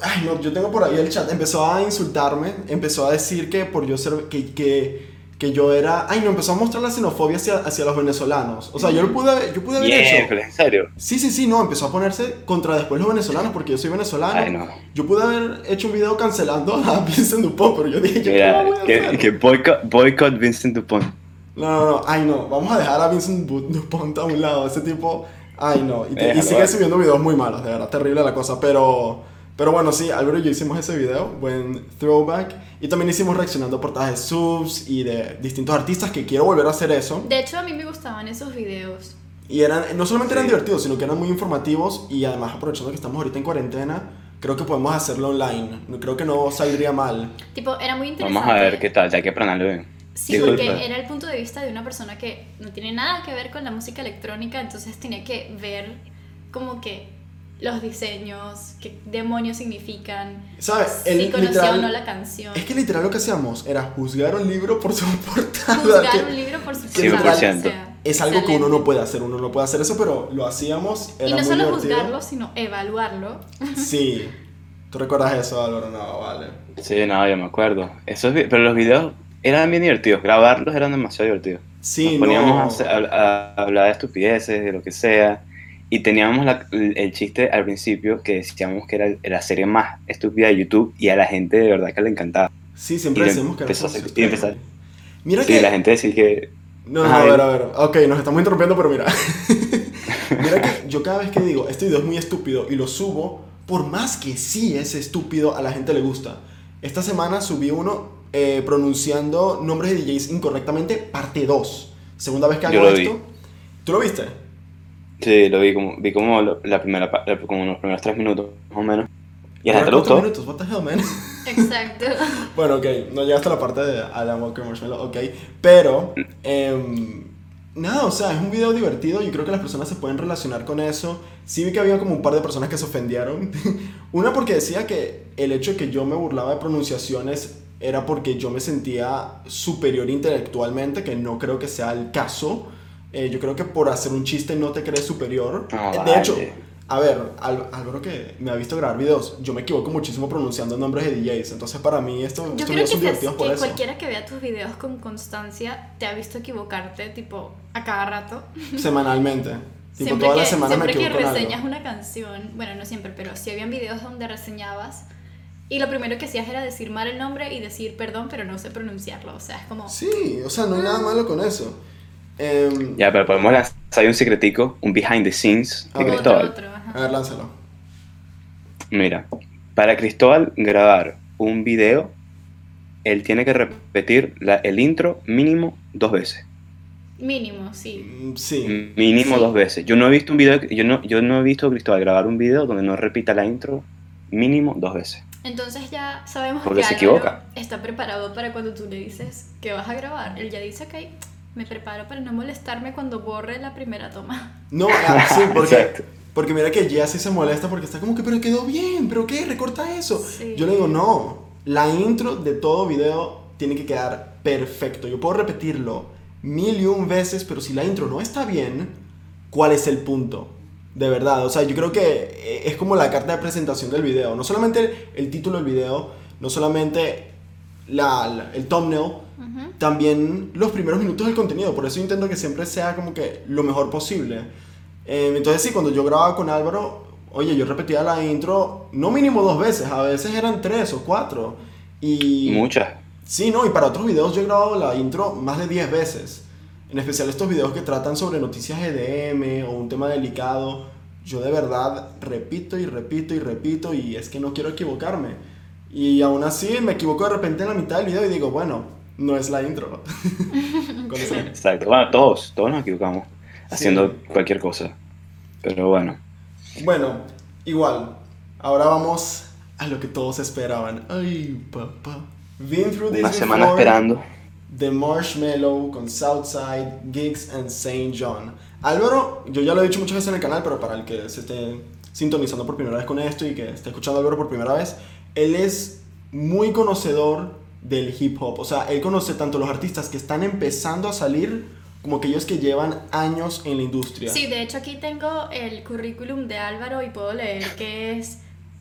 Speaker 1: ay, no, yo tengo por ahí el chat. Empezó a insultarme, empezó a decir que por yo ser, que, que, que yo era, ay, no, empezó a mostrar la xenofobia hacia, hacia los venezolanos. O sea, yo lo pude, haber- yo pude haber hecho.
Speaker 4: En serio.
Speaker 1: Sí, sí, sí, no, empezó a ponerse contra después los venezolanos porque yo soy venezolano.
Speaker 4: Ay, no.
Speaker 1: Yo pude haber hecho un video cancelando a Vincent Dupont, pero yo dije, ¿yo voy a
Speaker 4: que,
Speaker 1: hacer?
Speaker 4: que boycott, boycott Vincent Dupont.
Speaker 1: No, no, no, ay no, vamos a dejar a Vincent Dupont a un lado, ese tipo, ay no, y, te- y sigue subiendo videos muy malos, de verdad, terrible la cosa, pero, pero bueno, sí, Álvaro y yo hicimos ese video, buen throwback, y también hicimos reaccionando a portadas de subs y de distintos artistas que quiero volver a hacer eso,
Speaker 2: De hecho, a mí me gustaban esos videos.
Speaker 1: y eran, no solamente eran
Speaker 4: Sí.
Speaker 1: divertidos, sino que eran muy informativos, y además aprovechando que estamos ahorita en cuarentena, creo que podemos hacerlo online, creo que no saldría mal.
Speaker 2: Tipo, era muy interesante.
Speaker 4: Vamos a ver qué tal, ya que planearlo bien.
Speaker 2: Sí,
Speaker 4: Disculpa.
Speaker 2: porque era el punto de vista de una persona que no tiene nada que ver con la música electrónica, entonces tenía que ver como que los diseños, qué demonios significan,
Speaker 1: ¿Sabes?
Speaker 2: si
Speaker 1: El
Speaker 2: conocía
Speaker 1: literal-
Speaker 2: o no la canción,
Speaker 1: Es que literal lo que hacíamos era juzgar un libro por su portada.
Speaker 2: juzgar
Speaker 1: que
Speaker 2: un libro por su
Speaker 4: 100%.
Speaker 2: portada, o sea,
Speaker 1: es algo que uno no puede hacer, uno no puede hacer eso, pero lo hacíamos, era
Speaker 2: Y no
Speaker 1: muy
Speaker 2: solo
Speaker 1: divertido.
Speaker 2: juzgarlo, sino evaluarlo.
Speaker 1: Sí. ¿Tú recuerdas eso, Álvaro? No, vale.
Speaker 4: Sí, no, yo me acuerdo. Esos vi- pero los videos eran bien divertidos. Grabarlos eran demasiado divertidos.
Speaker 1: Sí,
Speaker 4: Nos poníamos
Speaker 1: no.
Speaker 4: a, hacer- a- a hablar de estupideces, de lo que sea. Y teníamos la- el chiste al principio que decíamos que era la serie más estúpida de YouTube y a la gente de verdad que le encantaba.
Speaker 1: Sí, siempre
Speaker 4: y
Speaker 1: decimos que
Speaker 4: empezó a ser- y
Speaker 1: Mira
Speaker 4: Sí,
Speaker 1: que...
Speaker 4: la gente decía que...
Speaker 1: No, no, a ver, a ver. Ok, nos estamos interrumpiendo, pero mira. mira que yo cada vez que digo, este video es muy estúpido y lo subo, por más que sí es estúpido, a la gente le gusta. Esta semana subí uno eh, pronunciando nombres de DJs incorrectamente, parte 2. Segunda vez que hago
Speaker 4: lo vi.
Speaker 1: esto. ¿Tú lo viste?
Speaker 4: Sí, lo vi como, vi como lo- la primera, como los primeros tres minutos, más o menos. Y a la gente le
Speaker 1: ¿Cuántos
Speaker 4: gustó.
Speaker 1: minutos? What the hell, man?
Speaker 2: Exacto.
Speaker 1: Bueno, ok, no llegaste a la parte de Alan Walker Marshmallow, ok. Pero, em, nada, o sea, es un video divertido. Yo creo que las personas se pueden relacionar con eso. Sí vi que había como un par de personas que se ofendieron. Una porque decía que el hecho de que yo me burlaba de pronunciaciones era porque yo me sentía superior intelectualmente, que no creo que sea el caso. Eh, yo creo que por hacer un chiste no te crees superior.
Speaker 4: Ah,
Speaker 1: de
Speaker 4: vale.
Speaker 1: hecho, a ver, Álvaro que me ha visto grabar videos, yo me equivoco muchísimo pronunciando nombres de DJs, entonces para mí esto,
Speaker 2: Yo
Speaker 1: estos
Speaker 2: creo
Speaker 1: videos
Speaker 2: que,
Speaker 1: son
Speaker 2: se-
Speaker 1: divertidos por
Speaker 2: que
Speaker 1: eso.
Speaker 2: cualquiera que vea tus videos con constancia te ha visto equivocarte, tipo, a cada rato.
Speaker 1: Semanalmente. Tipo,
Speaker 2: siempre
Speaker 1: todas
Speaker 2: que,
Speaker 1: las semanas me
Speaker 2: siempre que
Speaker 1: en algo.
Speaker 2: reseñas una canción, bueno, no siempre, pero si habían videos donde reseñabas y lo primero que hacías era decir mal el nombre y decir perdón, pero no sé pronunciarlo. O sea, es como.
Speaker 1: Sí, o sea, no hay nada malo con eso. Em,
Speaker 4: Ya, pero podemos lanzar ahí un secretico, un behind the scenes
Speaker 1: A
Speaker 4: de
Speaker 1: ver.
Speaker 2: otro,
Speaker 4: Cristóbal.
Speaker 2: otro.
Speaker 1: A ver, lánzalo.
Speaker 4: Mira, para Cristóbal grabar un video, él tiene que repetir la- el intro mínimo dos veces.
Speaker 2: Mínimo, sí.
Speaker 1: Mm, Sí.
Speaker 4: Mínimo
Speaker 2: Sí.
Speaker 4: dos veces. Yo no he visto un video, yo no, yo no he visto a Cristóbal grabar un video donde no repita la intro mínimo dos veces.
Speaker 2: Entonces ya sabemos
Speaker 4: Porque
Speaker 2: que
Speaker 4: se equivoca.
Speaker 2: está preparado para cuando tú le dices que vas a grabar. Él ya dice, ok, me preparo para no molestarme cuando borre la primera toma.
Speaker 1: No, sí, porque,
Speaker 4: Exacto.
Speaker 1: porque mira que Jia sí se molesta porque está como que, pero quedó bien, pero qué, recorta eso.
Speaker 2: Sí.
Speaker 1: Yo le digo, no, la intro de todo video tiene que quedar perfecto. Yo puedo repetirlo mil y un veces, pero si la intro no está bien, ¿cuál es el punto? De verdad, o sea, yo creo que eh, es como la carta de presentación del video. No solamente el título del video, no solamente la, la- el thumbnail, también los primeros minutos del contenido. Por eso intento que siempre sea como que lo mejor posible. Eh, entonces sí, cuando yo grababa con Álvaro, oye, yo repetía la intro no mínimo dos veces, a veces eran tres o cuatro. Y
Speaker 4: Muchas.
Speaker 1: Sí, no, y para otros videos yo he grabado la intro más de 10 veces. En especial estos videos que tratan sobre noticias EDM o un tema delicado. Yo de verdad repito y repito y repito y es que no quiero equivocarme. Y aún así me equivoco de repente en la mitad del video y digo, bueno, no es la intro.
Speaker 4: Exacto. Bueno, todos, todos nos equivocamos haciendo cualquier cosa. Pero bueno.
Speaker 1: Bueno, igual. Ahora vamos a lo que todos esperaban. Ay, papá. Been through this
Speaker 4: Una semana
Speaker 1: before.
Speaker 4: esperando.
Speaker 1: De Marshmallow con Southside, Gigs and St. John. Álvaro, yo ya lo he dicho muchas veces en el canal, pero para el que se esté sintonizando por primera vez con esto y que esté escuchando a Álvaro por primera vez, él es muy conocedor del hip hop. O sea, él conoce tanto los artistas que están empezando a salir como aquellos que llevan años en la industria.
Speaker 2: Sí, de hecho aquí tengo el currículum de Álvaro y puedo leer que es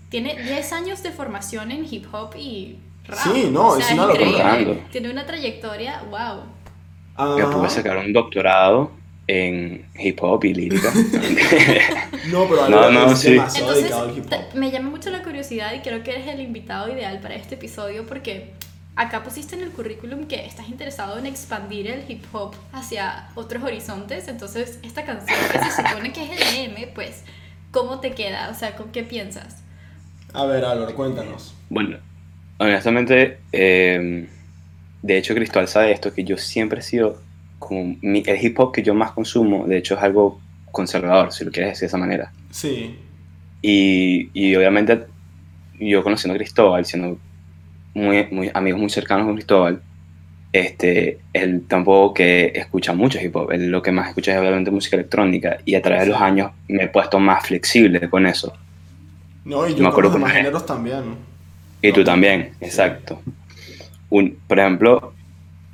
Speaker 2: tiene 10 años de formación en hip hop y
Speaker 1: Sí, no, es una locura.
Speaker 2: Tiene una trayectoria, wow.
Speaker 1: Ah,
Speaker 4: Yo pude sacar un doctorado en hip hop y lírica.
Speaker 1: No, pero
Speaker 4: No, no,
Speaker 1: es
Speaker 4: sí.
Speaker 2: Entonces,
Speaker 1: dedicado al hip hop.
Speaker 2: me llama mucho la curiosidad y creo que eres el invitado ideal para este episodio porque acá pusiste en el currículum que estás interesado en expandir el hip hop hacia otros horizontes. Entonces, esta canción que se supone que es EDM, pues, ¿cómo te queda? O sea, ¿con qué piensas?
Speaker 1: A ver, Álvaro, cuéntanos.
Speaker 4: Bueno, honestamente, eh, de hecho Cristóbal sabe esto, que yo siempre he sido, como mi- el hip hop que yo más consumo, de hecho es algo conservador, si lo quieres decir de esa manera.
Speaker 1: Sí,
Speaker 4: Y, y obviamente yo conociendo a Cristóbal, siendo muy, muy amigos muy cercanos con Cristóbal, este, él tampoco que escucha mucho hip hop, él lo que más escucha es obviamente música electrónica y a través de los años me he puesto más flexible con eso.
Speaker 1: no, y
Speaker 4: Me
Speaker 1: yo con
Speaker 4: acuerdo
Speaker 1: los
Speaker 4: me-
Speaker 1: géneros también.
Speaker 4: Y tú también, exacto. Un, por ejemplo,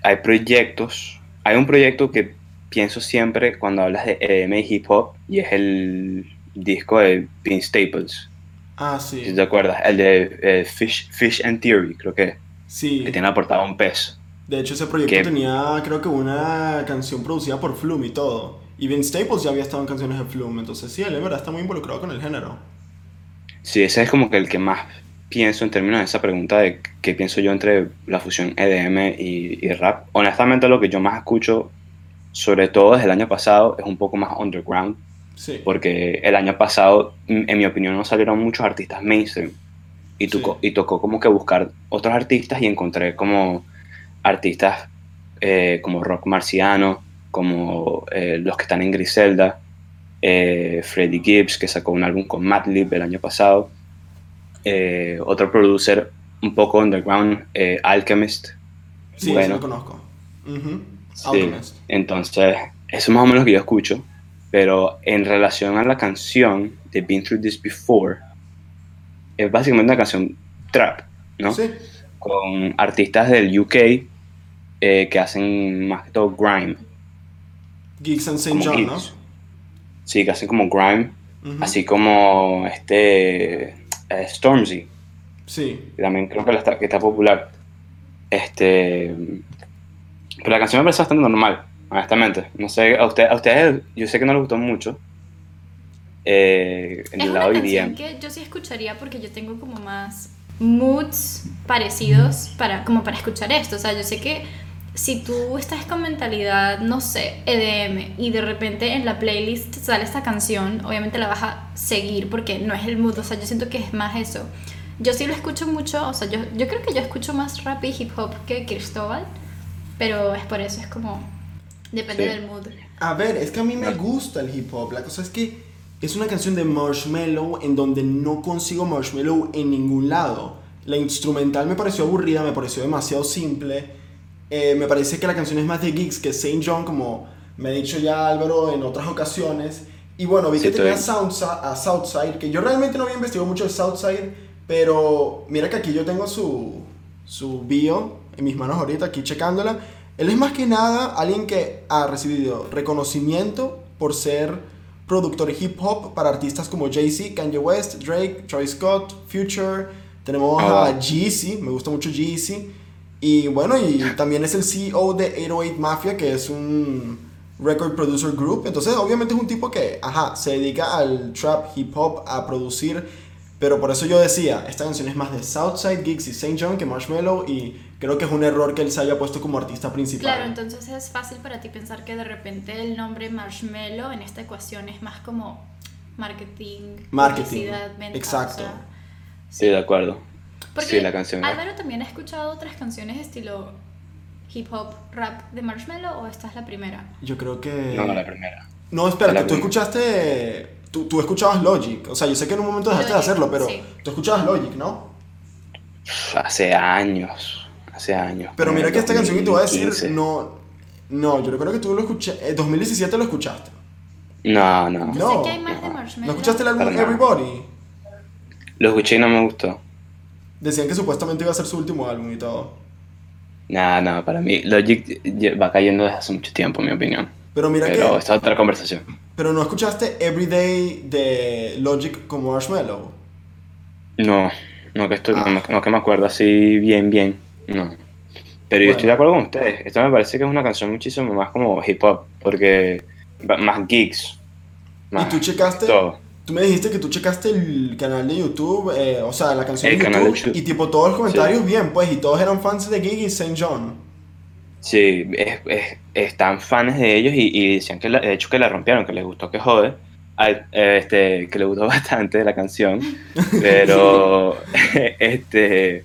Speaker 4: hay proyectos, hay un proyecto que pienso siempre cuando hablas de EDM y hip hop y es el disco de Vince Staples,
Speaker 1: Ah,
Speaker 4: si
Speaker 1: sí.
Speaker 4: te acuerdas, el de eh, Fish, Fish and Theory, creo que,
Speaker 1: Sí.
Speaker 4: que tiene la portada un pez.
Speaker 1: De hecho, ese proyecto tenía, creo que una canción producida por Flume y todo. Y Vince Staples ya había estado en canciones de Flume, entonces sí, él en verdad está muy involucrado con el género.
Speaker 4: Sí, ese es como que el que más pienso en términos de esa pregunta de qué pienso yo entre la fusión EDM y, y rap. Honestamente, lo que yo más escucho, sobre todo desde el año pasado, es un poco más underground.
Speaker 1: Sí.
Speaker 4: porque el año pasado, en mi opinión, no salieron muchos artistas mainstream. Y tocó, y tocó como que buscar otros artistas y encontré como artistas eh, como Rock Marciano, como eh, los que están en Griselda, eh, Freddie Gibbs, que sacó un álbum con Madlib el año pasado, eh, otro producer un poco underground, eh, Alchemist.
Speaker 1: Sí, sí
Speaker 4: Bueno.
Speaker 1: lo conozco.
Speaker 4: Sí,
Speaker 1: Alchemist.
Speaker 4: entonces, eso es más o menos lo que yo escucho. Pero en relación a la canción de Been Through This Before, es básicamente una canción trap, ¿no?
Speaker 1: Sí.
Speaker 4: Con artistas del UK eh, que hacen más que todo grime.
Speaker 1: Geeks and St. John,
Speaker 4: hits. Sí, que hacen como grime,
Speaker 1: ¿no?
Speaker 4: Así como este eh, Stormzy,
Speaker 1: Sí.
Speaker 4: que también creo que, la está, que está popular. Este, pero la canción me parece bastante normal, honestamente. No sé, a, usted, a ustedes, yo sé que no les gustó mucho. Eh, en
Speaker 2: Es
Speaker 4: el
Speaker 2: una
Speaker 4: lado
Speaker 2: canción
Speaker 4: EDM.
Speaker 2: que yo sí escucharía porque yo tengo como más moods parecidos para, como para escuchar esto. O sea, yo sé que si tú estás con mentalidad, no sé, EDM, y de repente en la playlist sale esta canción, obviamente la vas a seguir porque no es el mood. O sea, yo siento que es más eso. Yo sí lo escucho mucho, o sea, yo, yo creo que yo escucho más rap y hip hop que Cristóbal, pero es por eso, es como, depende
Speaker 4: Sí.
Speaker 2: del mood.
Speaker 1: A ver, es que a mí me gusta el hip hop. La cosa es que es una canción de Marshmello en donde no consigo Marshmello en ningún lado. La instrumental me pareció aburrida, me pareció demasiado simple. Eh, me parece que la canción es más de Geeks que St. John, como me ha dicho ya Álvaro en otras ocasiones. Y bueno, vi
Speaker 4: Sí,
Speaker 1: que tenía Soundsa- a Southside, que yo realmente no había investigado mucho de Southside, pero mira que aquí yo tengo su, su bio en mis manos ahorita, aquí checándola. Él es más que nada alguien que ha recibido reconocimiento por ser productor de hip hop para artistas como Jay-Z, Kanye West, Drake, Travis Scott, Future. Tenemos
Speaker 4: Ah.
Speaker 1: a Jeezy, me gusta mucho Jeezy. Y bueno, y también es el CEO de 808 Mafia, que es un record producer group. Entonces, obviamente es un tipo que, ajá, se dedica al trap, hip hop, a producir. Pero por eso yo decía, esta canción es más de Southside, Gigs y St. John que Marshmello. Y creo que es un error que él se haya puesto como artista principal.
Speaker 2: Claro, entonces es fácil para ti pensar que de repente el nombre Marshmallow en esta ecuación es más como marketing,
Speaker 1: Marketing,
Speaker 2: publicidad, venta,
Speaker 1: exacto.
Speaker 2: o sea,
Speaker 4: Sí, de acuerdo.
Speaker 2: Porque
Speaker 4: Sí, la canción.
Speaker 2: Álvaro también ha escuchado otras canciones estilo hip hop, rap de Marshmallow o esta es la primera.
Speaker 1: Yo creo que...
Speaker 4: No, no, la primera.
Speaker 1: No, espera,
Speaker 4: La
Speaker 1: que tú
Speaker 4: primera.
Speaker 1: escuchaste... Tú, tú escuchabas Logic. O sea, yo sé que en un momento dejaste de
Speaker 2: Logic,
Speaker 1: hacerlo, pero
Speaker 2: sí.
Speaker 1: tú escuchabas Logic, ¿no?
Speaker 4: Hace años. Hace años.
Speaker 1: Pero mira que esta canción que te voy a decir,
Speaker 4: 2015.
Speaker 1: no. No, yo recuerdo que tú lo escuchaste. En 2017 lo escuchaste.
Speaker 4: No, no.
Speaker 1: No.
Speaker 2: Sé que hay más de
Speaker 1: ¿No
Speaker 2: Marshmello.
Speaker 1: escuchaste el álbum. Everybody?
Speaker 4: Lo escuché y no me gustó.
Speaker 1: Decían que supuestamente iba a ser su último álbum y todo.
Speaker 4: Nada, no, para mí Logic va cayendo desde hace mucho tiempo, en mi opinión.
Speaker 1: Pero mira
Speaker 4: Pero
Speaker 1: que.
Speaker 4: esta es otra conversación.
Speaker 1: Pero no escuchaste Everyday de Logic con Marshmallow.
Speaker 4: No, no que, estoy,
Speaker 1: Ah.
Speaker 4: no, que me acuerdo así bien, bien. No. Pero yo estoy de acuerdo con ustedes. Esta me parece que es una canción muchísimo más como hip hop. Porque más gigs.
Speaker 1: Y tú checaste.
Speaker 4: todo.
Speaker 1: Tú me dijiste que tú checaste el canal de YouTube, eh, o sea, la canción
Speaker 4: El
Speaker 1: de
Speaker 4: canal de
Speaker 1: YouTube,
Speaker 4: YouTube.
Speaker 1: y tipo todos los comentarios bien, pues, y todos eran fans de Gigi y St. John.
Speaker 4: Sí, es, es- están fans de ellos y, y decían que la- de hecho que la rompieron, que les gustó que jode. Eh, Este, que les gustó bastante la canción. Pero este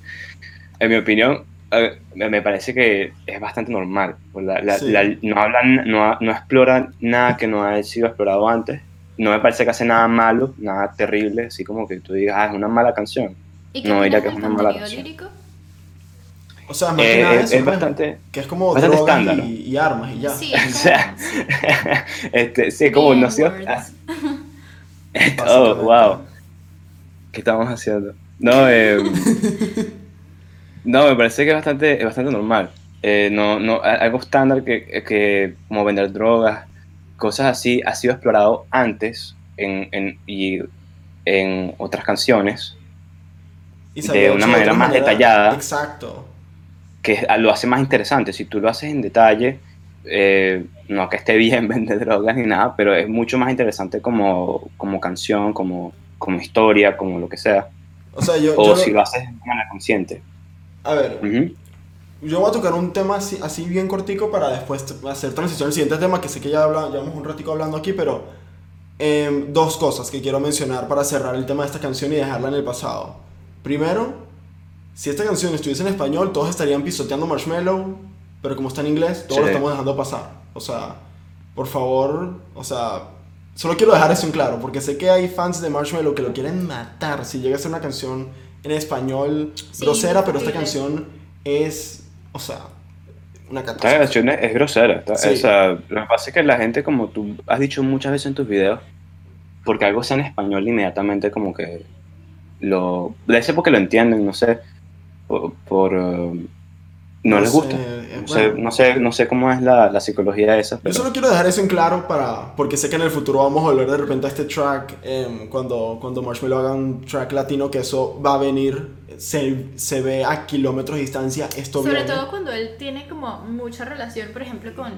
Speaker 4: en mi opinión, eh, me parece que es bastante normal. Pues la- la-
Speaker 1: Sí.
Speaker 4: la- no, hablan, no, no explora nada que no haya sido explorado antes. No me parece que hace nada malo, nada terrible, así como que tú digas, ah, es una mala canción.
Speaker 2: ¿Y qué
Speaker 4: No, diría que es una mala canción.
Speaker 2: lírico?
Speaker 1: O sea, más que
Speaker 4: Eh,
Speaker 1: nada
Speaker 4: es,
Speaker 1: eso,
Speaker 4: es
Speaker 1: pues,
Speaker 4: bastante...
Speaker 1: que es como
Speaker 4: bastante
Speaker 1: drogas
Speaker 4: estándar.
Speaker 1: y, y armas y ya.
Speaker 2: Sí,
Speaker 4: O sea, este, sí, como no sido...
Speaker 2: Words.
Speaker 4: Oh, wow. ¿Qué estamos haciendo? No, eh, no, me parece que es bastante, es bastante normal. Eh, no, no, algo estándar que, que como vender drogas, cosas así, ha sido explorado antes en, en, y en otras canciones,
Speaker 1: Y
Speaker 4: de una manera más detallada.
Speaker 1: Exacto.
Speaker 4: que lo hace más interesante. Si tú lo haces en detalle, eh, no que esté bien vender drogas ni nada, pero es mucho más interesante como, como canción, como, como historia, como lo que sea.
Speaker 1: O sea, yo,
Speaker 4: O
Speaker 1: yo-
Speaker 4: si lo haces de manera consciente.
Speaker 1: a ver,
Speaker 4: Ujú.
Speaker 1: Yo voy a tocar un tema así, así bien cortico para después hacer transición al siguiente tema, que sé que ya habla, llevamos un ratico hablando aquí, pero em, dos cosas que quiero mencionar para cerrar el tema de esta canción y dejarla en el pasado. Primero, si esta canción estuviese en español, todos estarían pisoteando Marshmallow, pero como está en inglés, todos lo
Speaker 4: Sí.
Speaker 1: estamos dejando pasar. O sea, por favor, o sea, solo quiero dejar eso en claro, porque sé que hay fans de Marshmallow que lo quieren matar si llega a ser una canción en español
Speaker 2: Sí,
Speaker 1: grosera, pero esta canción es, o sea, una
Speaker 4: Esta es, es grosera. está-
Speaker 1: Sí.
Speaker 4: o sea, lo que pasa es que la gente, como tú has dicho muchas veces en tus videos, porque algo sea en español, inmediatamente como que lo... Debe ser porque lo entienden, no sé, por... por, eh, no,
Speaker 1: No
Speaker 4: les
Speaker 1: sé,
Speaker 4: gusta.
Speaker 1: eh,
Speaker 4: No,
Speaker 1: bueno.
Speaker 4: sé, no, sé, no sé cómo es la, la psicología de esa,
Speaker 1: Yo
Speaker 4: pero...
Speaker 1: solo quiero dejar eso en claro para, porque sé que en el futuro vamos a volver de repente a este track, em, cuando, cuando Marshmello haga un track latino, que eso va a venir, se, se ve a kilómetros de distancia, esto
Speaker 2: Sobre
Speaker 1: viene.
Speaker 2: todo cuando él tiene como mucha relación, por ejemplo, con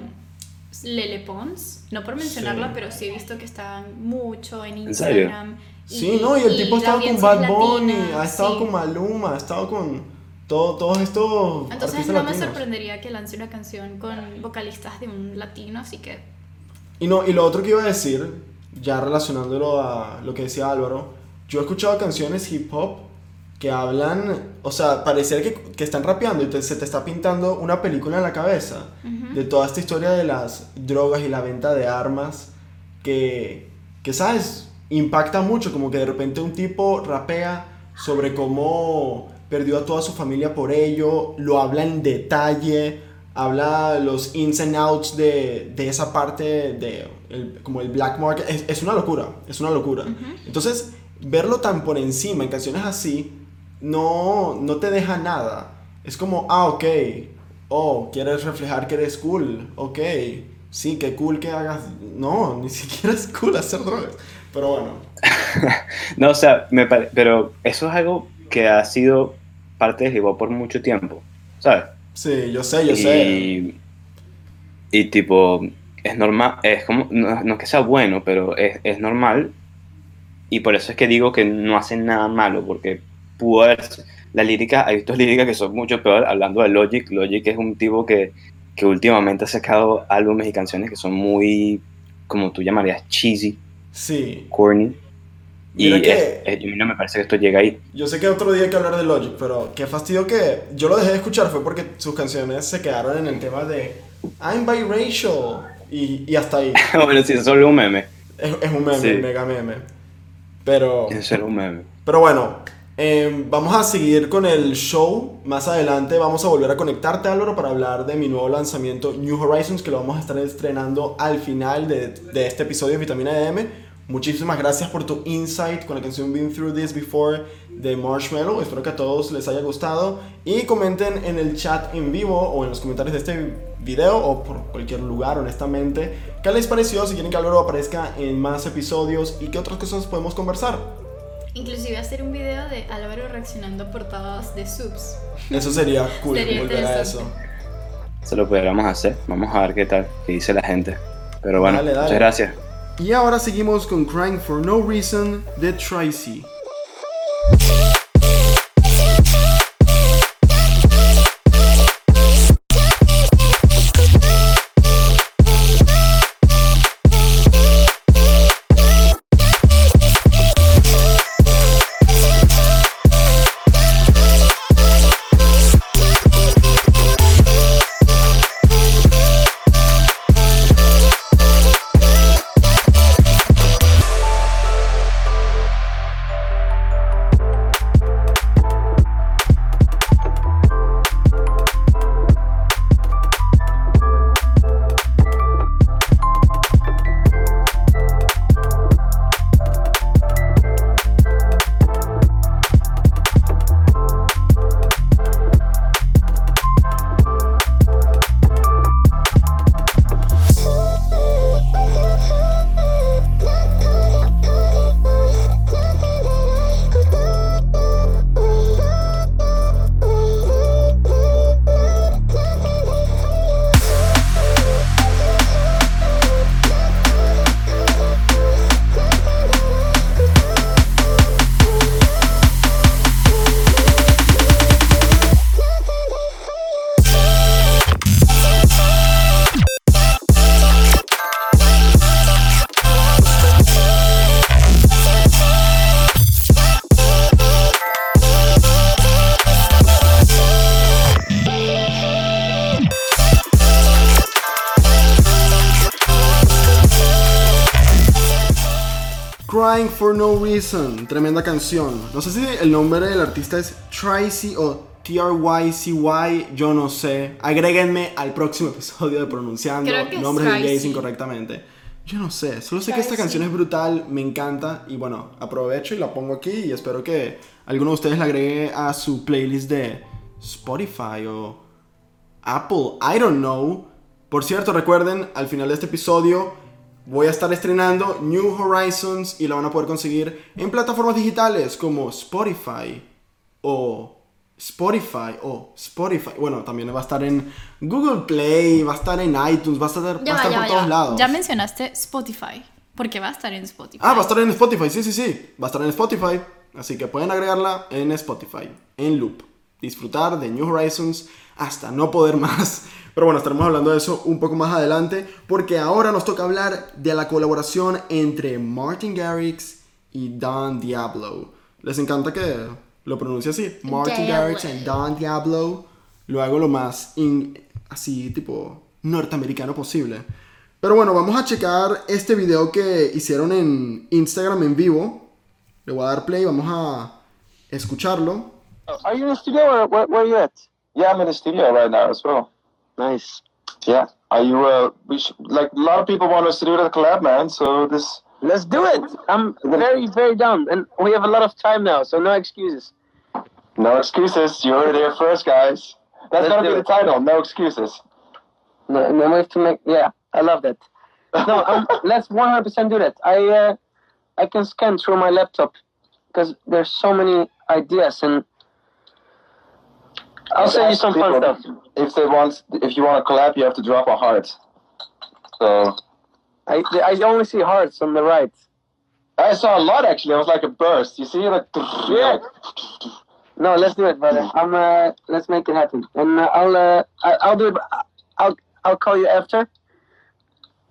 Speaker 2: Lele Pons. No por mencionarla,
Speaker 1: Sí.
Speaker 2: pero sí he visto que están mucho en
Speaker 4: ¿En serio?
Speaker 2: Instagram.
Speaker 1: Sí, no, y el tipo ha estado con Bad Bunny, ha estado
Speaker 2: sí.
Speaker 1: con Maluma, ha estado con todo, todos estos
Speaker 2: Entonces no me
Speaker 1: latinos.
Speaker 2: sorprendería que lance una canción con vocalistas de un latino, así que
Speaker 1: Y, no, y lo otro que iba a decir, ya relacionándolo a lo que decía Álvaro, yo he escuchado canciones hip hop que hablan, o sea, parecer que, que están rapeando y te- se te está pintando una película en la cabeza de toda esta historia de las drogas y la venta de armas que, que, ¿sabes? Impacta mucho, como que de repente un tipo rapea sobre cómo perdió a toda su familia por ello, lo habla en detalle, habla los ins and outs de, de esa parte de el- como el black market, es, es una locura, es una locura. Entonces, verlo tan por encima en canciones así, no, no te deja nada. Es como, ah, ok, oh, quieres reflejar que eres cool, ok, sí, qué cool que hagas, no, ni siquiera es cool hacer drogas, pero bueno,
Speaker 4: No, o sea, me pare- pero eso es algo que ha sido parte del hip hop por mucho tiempo, ¿sabes?
Speaker 1: sí, yo sé, yo sé.
Speaker 4: Y, y tipo, es normal, es como, no, no es que sea bueno, pero es, es normal. Y por eso es que digo que no hacen nada malo, porque pudo haber, la lírica, hay visto líricas que son mucho peor, hablando de Logic, Logic es un tipo que, que últimamente ha sacado álbumes y canciones que son muy, como tú llamarías, cheesy,
Speaker 1: Sí,
Speaker 4: corny. Y
Speaker 1: Mira que-
Speaker 4: es- es- a mí no me parece que esto llega ahí.
Speaker 1: yo sé que otro día hay que hablar de Logic, pero qué fastidio que yo lo dejé de escuchar fue porque sus canciones se quedaron en el tema de I'm biracial y, y hasta ahí.
Speaker 4: bueno, sí, es solo un meme.
Speaker 1: Es, es un meme,
Speaker 4: Sí.
Speaker 1: mega meme. Pero,
Speaker 4: Es solo un meme.
Speaker 1: pero bueno, Eh, vamos a seguir con el show. Más adelante vamos a volver a conectarte, Álvaro, para hablar de mi nuevo lanzamiento New Horizons, que lo vamos a estar estrenando al final de, de este episodio de Vitamina M. Muchísimas gracias por tu insight con la canción Been Through This Before de Marshmallow. Espero que a todos les haya gustado. Y comenten en el chat en vivo o en los comentarios de este video o por cualquier lugar, honestamente, qué les pareció, si quieren que Álvaro aparezca en más episodios y qué otras cosas podemos conversar.
Speaker 2: Inclusive hacer un video de Álvaro reaccionando a portadas de subs.
Speaker 1: Eso sería cool
Speaker 2: Sería
Speaker 1: volver a eso.
Speaker 4: Se lo podríamos hacer. Vamos a ver qué tal, qué dice la gente. Pero bueno,
Speaker 1: Dale, dale.
Speaker 4: muchas gracias.
Speaker 1: Y ahora seguimos con Crying for No Reason de Tracy. For No Reason, tremenda canción. No sé si el nombre del artista es Tracy o T-R-Y-C-Y, yo no sé. Agréguenme al próximo episodio de pronunciando nombres de
Speaker 2: Tracy.
Speaker 1: incorrectamente. Yo no sé, solo sé que esta canción es brutal, me encanta y bueno, aprovecho y la pongo aquí y espero que alguno de ustedes la agregue a su playlist de Spotify o Apple, I don't know. Por cierto, recuerden, al final de este episodio voy a estar estrenando New Horizons y la van a poder conseguir en plataformas digitales como Spotify o Spotify o Spotify. Bueno, también va a estar en Google Play, va a estar en iTunes, va a estar, va a
Speaker 2: Ya va,
Speaker 1: estar
Speaker 2: ya
Speaker 1: por todos lados.
Speaker 2: Ya mencionaste Spotify. Porque va a estar en Spotify.
Speaker 1: Ah, va a estar en Spotify, sí, sí, sí. Va a estar en Spotify. Así que pueden agregarla en Spotify, en loop. Disfrutar de New Horizons hasta no poder más. Pero bueno, estaremos hablando de eso un poco más adelante. Porque ahora nos toca hablar de la colaboración entre Martin Garrix y Don Diablo. Les encanta que lo pronuncie así. Martin. Garrix y Don Diablo. Lo hago lo más in- así, tipo, norteamericano posible. Pero bueno, vamos a checar este video que hicieron en Instagram en vivo. Le voy a dar play, vamos a escucharlo.
Speaker 5: Are you in the studio or where, where are you at?
Speaker 6: Yeah, I'm in the studio right now as well.
Speaker 5: Nice.
Speaker 6: Yeah. Are you? Uh, we should, like a lot of people want us to do the collab, man. So this.
Speaker 5: Let's do it. I'm very, very down. And we have a lot of time now, so no excuses.
Speaker 6: No excuses. You heard it here first, guys. That's
Speaker 5: Let's
Speaker 6: gonna be the title. No excuses.
Speaker 5: No, and then we have to make, yeah, I love that. No, um, let's 100% do that. I, uh, I can scan through my laptop because there's so many ideas and I'll send you some fun stuff.
Speaker 6: If they want, if you want to collab, you have to drop a heart. So
Speaker 5: I, I only see hearts on the right.
Speaker 6: I saw a lot actually. It was like a burst. You see, like
Speaker 5: Yeah. No, let's do it, brother. I'm. Uh, let's make it happen, and uh, I'll. Uh, I, I'll do it. I'll. I'll call you after.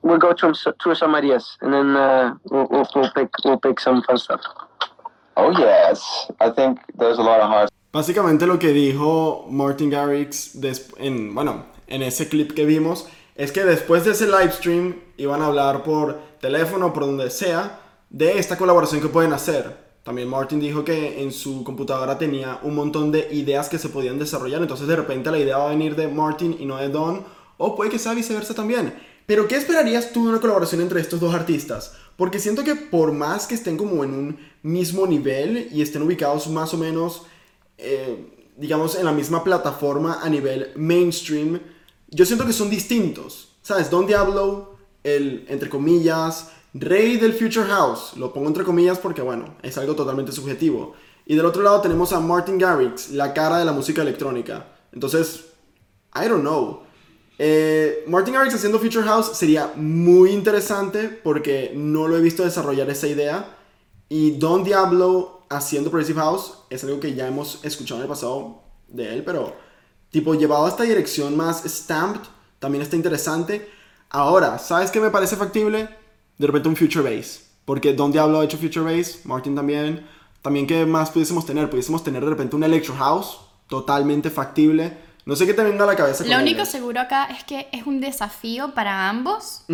Speaker 5: We'll go through through some ideas, and then uh, we'll, we'll we'll pick we'll pick some fun stuff.
Speaker 6: Oh yes, I think there's a lot of hearts.
Speaker 1: Básicamente lo que dijo Martin Garrix en, bueno, en ese clip que vimos es que después de ese live stream iban a hablar por teléfono, por donde sea, de esta colaboración que pueden hacer. también Martin dijo que en su computadora tenía un montón de ideas que se podían desarrollar, entonces de repente la idea va a venir de Martin y no de Don, o puede que sea viceversa también. Pero ¿qué esperarías tú de una colaboración entre estos dos artistas? Porque siento que por más que estén como en un mismo nivel y estén ubicados más o menos, eh, digamos, en la misma plataforma a nivel mainstream, yo siento que son distintos. ¿Sabes? Don Diablo, el, entre comillas, rey del Future House, lo pongo entre comillas porque, bueno, es algo totalmente subjetivo. Y del otro lado tenemos a Martin Garrix, la cara de la música electrónica. Entonces, I don't know. Eh, Martin Garrix haciendo Future House sería muy interesante porque no lo he visto desarrollar esa idea. Y Don Diablo haciendo Progressive House es algo que ya hemos escuchado en el pasado de él, pero tipo llevado a esta dirección más stamped también está interesante. Ahora, ¿sabes qué me parece factible? De repente un Future Bass. Porque Don Diablo ha hecho Future Bass, Martin también. También, ¿qué más pudiésemos tener? Pudiésemos tener de repente un Electro House, totalmente factible. No sé qué te venga a la cabeza.
Speaker 2: Lo único
Speaker 1: ellos.
Speaker 2: seguro acá es que es un desafío para ambos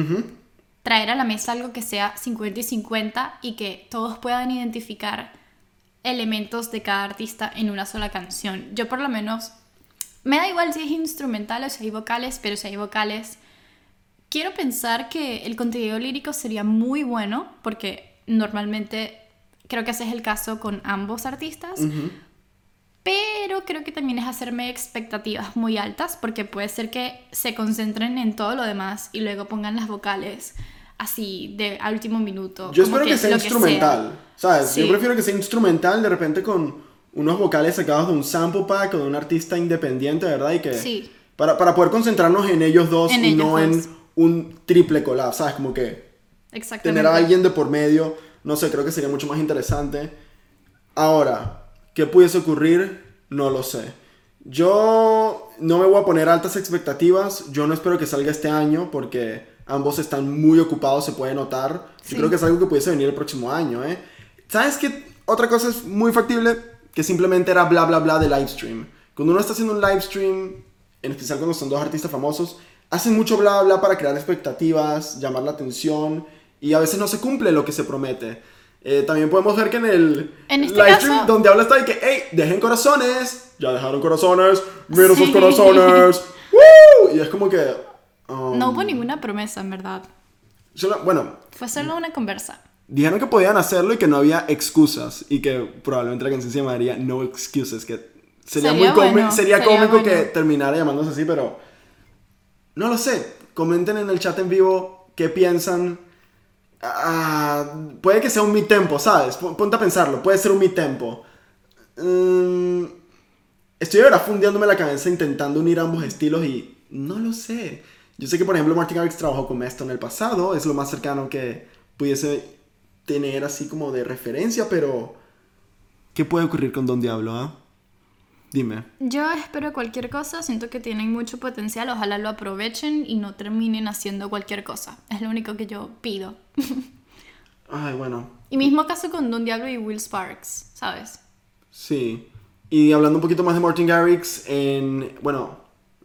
Speaker 2: traer a la mesa algo que sea 50 y 50 y que todos puedan identificar elementos de cada artista en una sola canción. Yo por lo menos, me da igual si es instrumental o si hay vocales, pero si hay vocales, quiero pensar que el contenido lírico sería muy bueno porque normalmente creo que ese es el caso con ambos artistas. Pero creo que también es hacerme expectativas muy altas porque puede ser que se concentren en todo lo demás y luego pongan las vocales así de al último minuto.
Speaker 1: Yo espero que, sea instrumental. ¿Sabes?
Speaker 2: Sí.
Speaker 1: Yo prefiero que sea instrumental de repente con unos vocales sacados de un sample pack o de un artista independiente, ¿verdad? Y que
Speaker 2: Sí.
Speaker 1: para, para poder concentrarnos en ellos dos
Speaker 2: En
Speaker 1: y
Speaker 2: ellos
Speaker 1: no
Speaker 2: dos.
Speaker 1: en un triple collab, ¿sabes? Como que
Speaker 2: Exactamente.
Speaker 1: tener a alguien de por medio, no sé, creo que sería mucho más interesante. Ahora, ¿qué pudiese ocurrir? No lo sé. Yo no me voy a poner altas expectativas. Yo no espero que salga este año porque ambos están muy ocupados, se puede notar.
Speaker 2: Sí.
Speaker 1: Yo creo que es algo que pudiese venir el próximo año, ¿eh? ¿Sabes qué? Otra cosa es muy factible, que simplemente era bla bla bla de live stream. Cuando uno está haciendo un live stream, en especial cuando son dos artistas famosos, hacen mucho bla bla para crear expectativas, llamar la atención y a veces no se cumple lo que se promete. Eh, también podemos ver que en el
Speaker 2: En este
Speaker 1: live
Speaker 2: caso-
Speaker 1: stream donde habla está de que, hey, dejen corazones, ya dejaron corazones, miren sus
Speaker 2: Sí.
Speaker 1: corazones, ¡Woo! y es como que... um,
Speaker 2: No hubo ninguna promesa, en verdad.
Speaker 1: solo- bueno,
Speaker 2: Fue solo una conversa.
Speaker 1: Dijeron que podían hacerlo y que no había excusas y que probablemente la canción se llamaría No Excuses, que sería,
Speaker 2: Sería
Speaker 1: muy
Speaker 2: bueno,
Speaker 1: sería
Speaker 2: sería
Speaker 1: cómico
Speaker 2: bueno.
Speaker 1: que terminara llamándose así, pero no lo sé. Comenten en el chat en vivo qué piensan. Ah, puede que sea un mi-tempo, ¿sabes? Pon- Ponte a pensarlo, puede ser un mi-tempo. Mm, estoy ahora fundiéndome la cabeza intentando unir ambos estilos y no lo sé. Yo sé que, por ejemplo, Martin Garrix trabajó con Mesto en el pasado, es lo más cercano que pudiese tener así como de referencia, pero ¿qué puede ocurrir con Don Diablo, ah? Dime.
Speaker 2: Yo espero cualquier cosa, siento que tienen mucho potencial, ojalá lo aprovechen y no terminen haciendo cualquier cosa. Es lo único que yo pido.
Speaker 1: Ay, bueno,
Speaker 2: Y mismo caso con Don Diablo y Will Sparks, ¿sabes?
Speaker 1: sí. Y hablando un poquito más de Martin Garrix, en, bueno,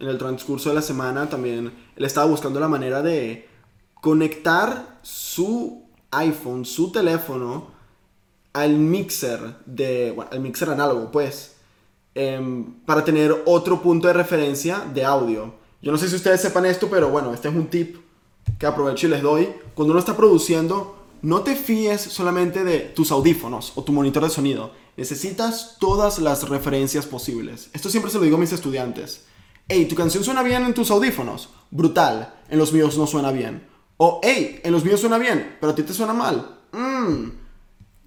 Speaker 1: en el transcurso de la semana también él estaba buscando la manera de conectar su iPhone, su teléfono, al mixer de, bueno, al mixer análogo, pues, em, para tener otro punto de referencia de audio. Yo no sé si ustedes sepan esto, pero bueno, este es un tip que aprovecho y les doy. Cuando uno está produciendo, no te fíes solamente de tus audífonos o tu monitor de sonido. Necesitas todas las referencias posibles. Esto siempre se lo digo a mis estudiantes. Hey, ¿tu canción suena bien en tus audífonos? Brutal. En los míos no suena bien. O, hey, en los míos suena bien, pero a ti te suena mal. Mmm.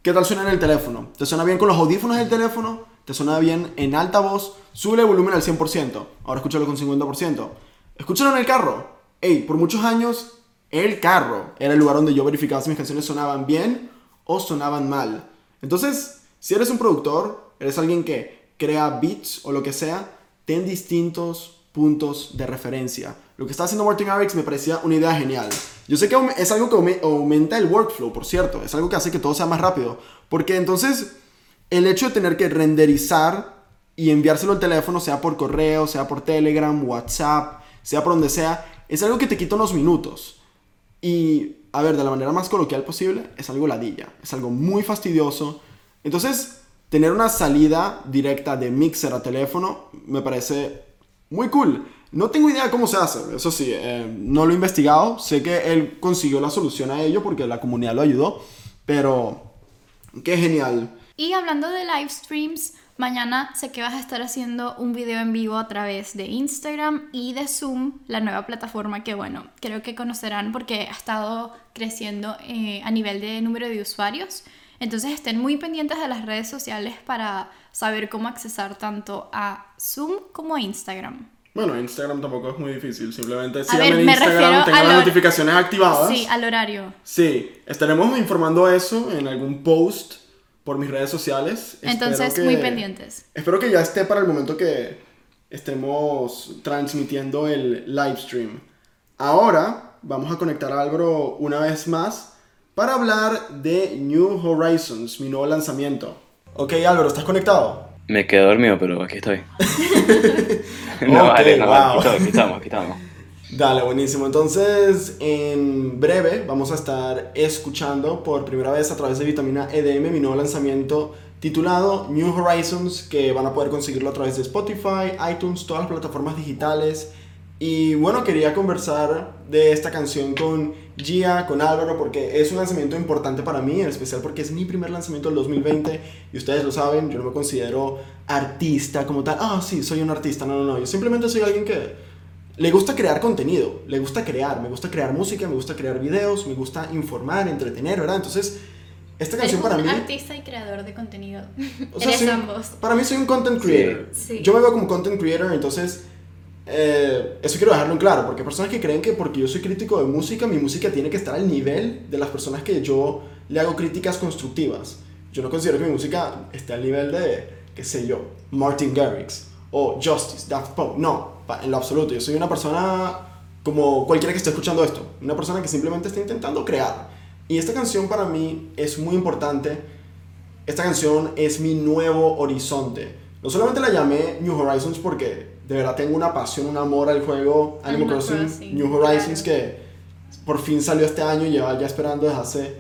Speaker 1: ¿Qué tal suena en el teléfono? ¿Te suena bien con los audífonos del teléfono? ¿Te suena bien en alta voz? Sube el volumen al 100%. Ahora escúchalo con 50%. Escúchalo en el carro. Ey, por muchos años, el carro era el lugar donde yo verificaba si mis canciones sonaban bien o sonaban mal. Entonces, si eres un productor, eres alguien que crea beats o lo que sea, ten distintos puntos de referencia. Lo que está haciendo Martin Garrix me parecía una idea genial. Yo sé que es algo que aume- aumenta el workflow, por cierto. Es algo que hace que todo sea más rápido. Porque entonces, el hecho de tener que renderizar y enviárselo al teléfono, sea por correo, sea por Telegram, WhatsApp, sea por donde sea, es algo que te quita unos minutos. Y, a ver, de la manera más coloquial posible, es algo ladilla. Es algo muy fastidioso. Entonces, tener una salida directa de mixer a teléfono me parece muy cool. No tengo idea cómo se hace, eso sí, eh, no lo he investigado. Sé que él consiguió la solución a ello porque la comunidad lo ayudó, pero qué genial.
Speaker 2: Y hablando de live streams, mañana sé que vas a estar haciendo un video en vivo a través de Instagram y de Zoom, la nueva plataforma que, bueno, creo que conocerán porque ha estado creciendo eh, a nivel de número de usuarios. Entonces estén muy pendientes de las redes sociales para saber cómo accesar tanto a Zoom como a Instagram.
Speaker 1: Bueno, Instagram tampoco es muy difícil, simplemente síganme en Instagram, tengan las notificaciones activadas.
Speaker 2: Sí, al horario.
Speaker 1: Sí, estaremos informando eso en algún post por mis redes sociales.
Speaker 2: Entonces,
Speaker 1: que-
Speaker 2: muy pendientes.
Speaker 1: Espero que ya esté para el momento que estemos transmitiendo el live stream. Ahora vamos a conectar a Álvaro una vez más para hablar de New Horizons, mi nuevo lanzamiento. Ok, Álvaro, ¿estás conectado?
Speaker 4: Me quedé dormido, pero aquí estoy. no,
Speaker 1: Ok,
Speaker 4: vale, no,
Speaker 1: wow.
Speaker 4: aquí, estoy, aquí estamos, aquí estamos.
Speaker 1: Dale, buenísimo. Entonces, en breve vamos a estar escuchando por primera vez a través de Vitamina EDM mi nuevo lanzamiento titulado New Horizons, que van a poder conseguirlo a través de Spotify, iTunes, todas las plataformas digitales. Y bueno, quería conversar de esta canción con Gia, con Álvaro, porque es un lanzamiento importante para mí, en especial porque es mi primer lanzamiento del 2020 y ustedes lo saben, yo no me considero artista como tal. Ah, sí, soy un artista. No, no, no. Yo simplemente soy alguien que le gusta crear contenido, le gusta crear, me gusta crear música, me gusta crear videos, me gusta informar, entretener, ¿verdad? Entonces, esta
Speaker 2: Eres
Speaker 1: canción para
Speaker 2: un
Speaker 1: mí...
Speaker 2: artista y creador de contenido.
Speaker 1: o sea,
Speaker 2: Eres
Speaker 1: soy-
Speaker 2: ambos.
Speaker 1: Para mí soy un content creator.
Speaker 2: Sí.
Speaker 1: Yo me veo como content creator, entonces... eh, eso quiero dejarlo en claro, porque hay personas que creen que porque yo soy crítico de música, mi música tiene que estar al nivel de las personas que yo le hago críticas constructivas. Yo no considero que mi música esté al nivel de, qué sé yo, Martin Garrix o Justice, Daft Punk. No, en lo absoluto. Yo soy una persona como cualquiera que esté escuchando esto. Una persona que simplemente está intentando crear. Y esta canción para mí es muy importante. Esta canción es mi nuevo horizonte. No solamente la llamé New Horizons porque de verdad tengo una pasión, un amor al juego Animal Crossing,
Speaker 2: Crossing,
Speaker 1: New Horizons
Speaker 2: claro.
Speaker 1: que por fin salió este año y lleva ya esperando desde hace,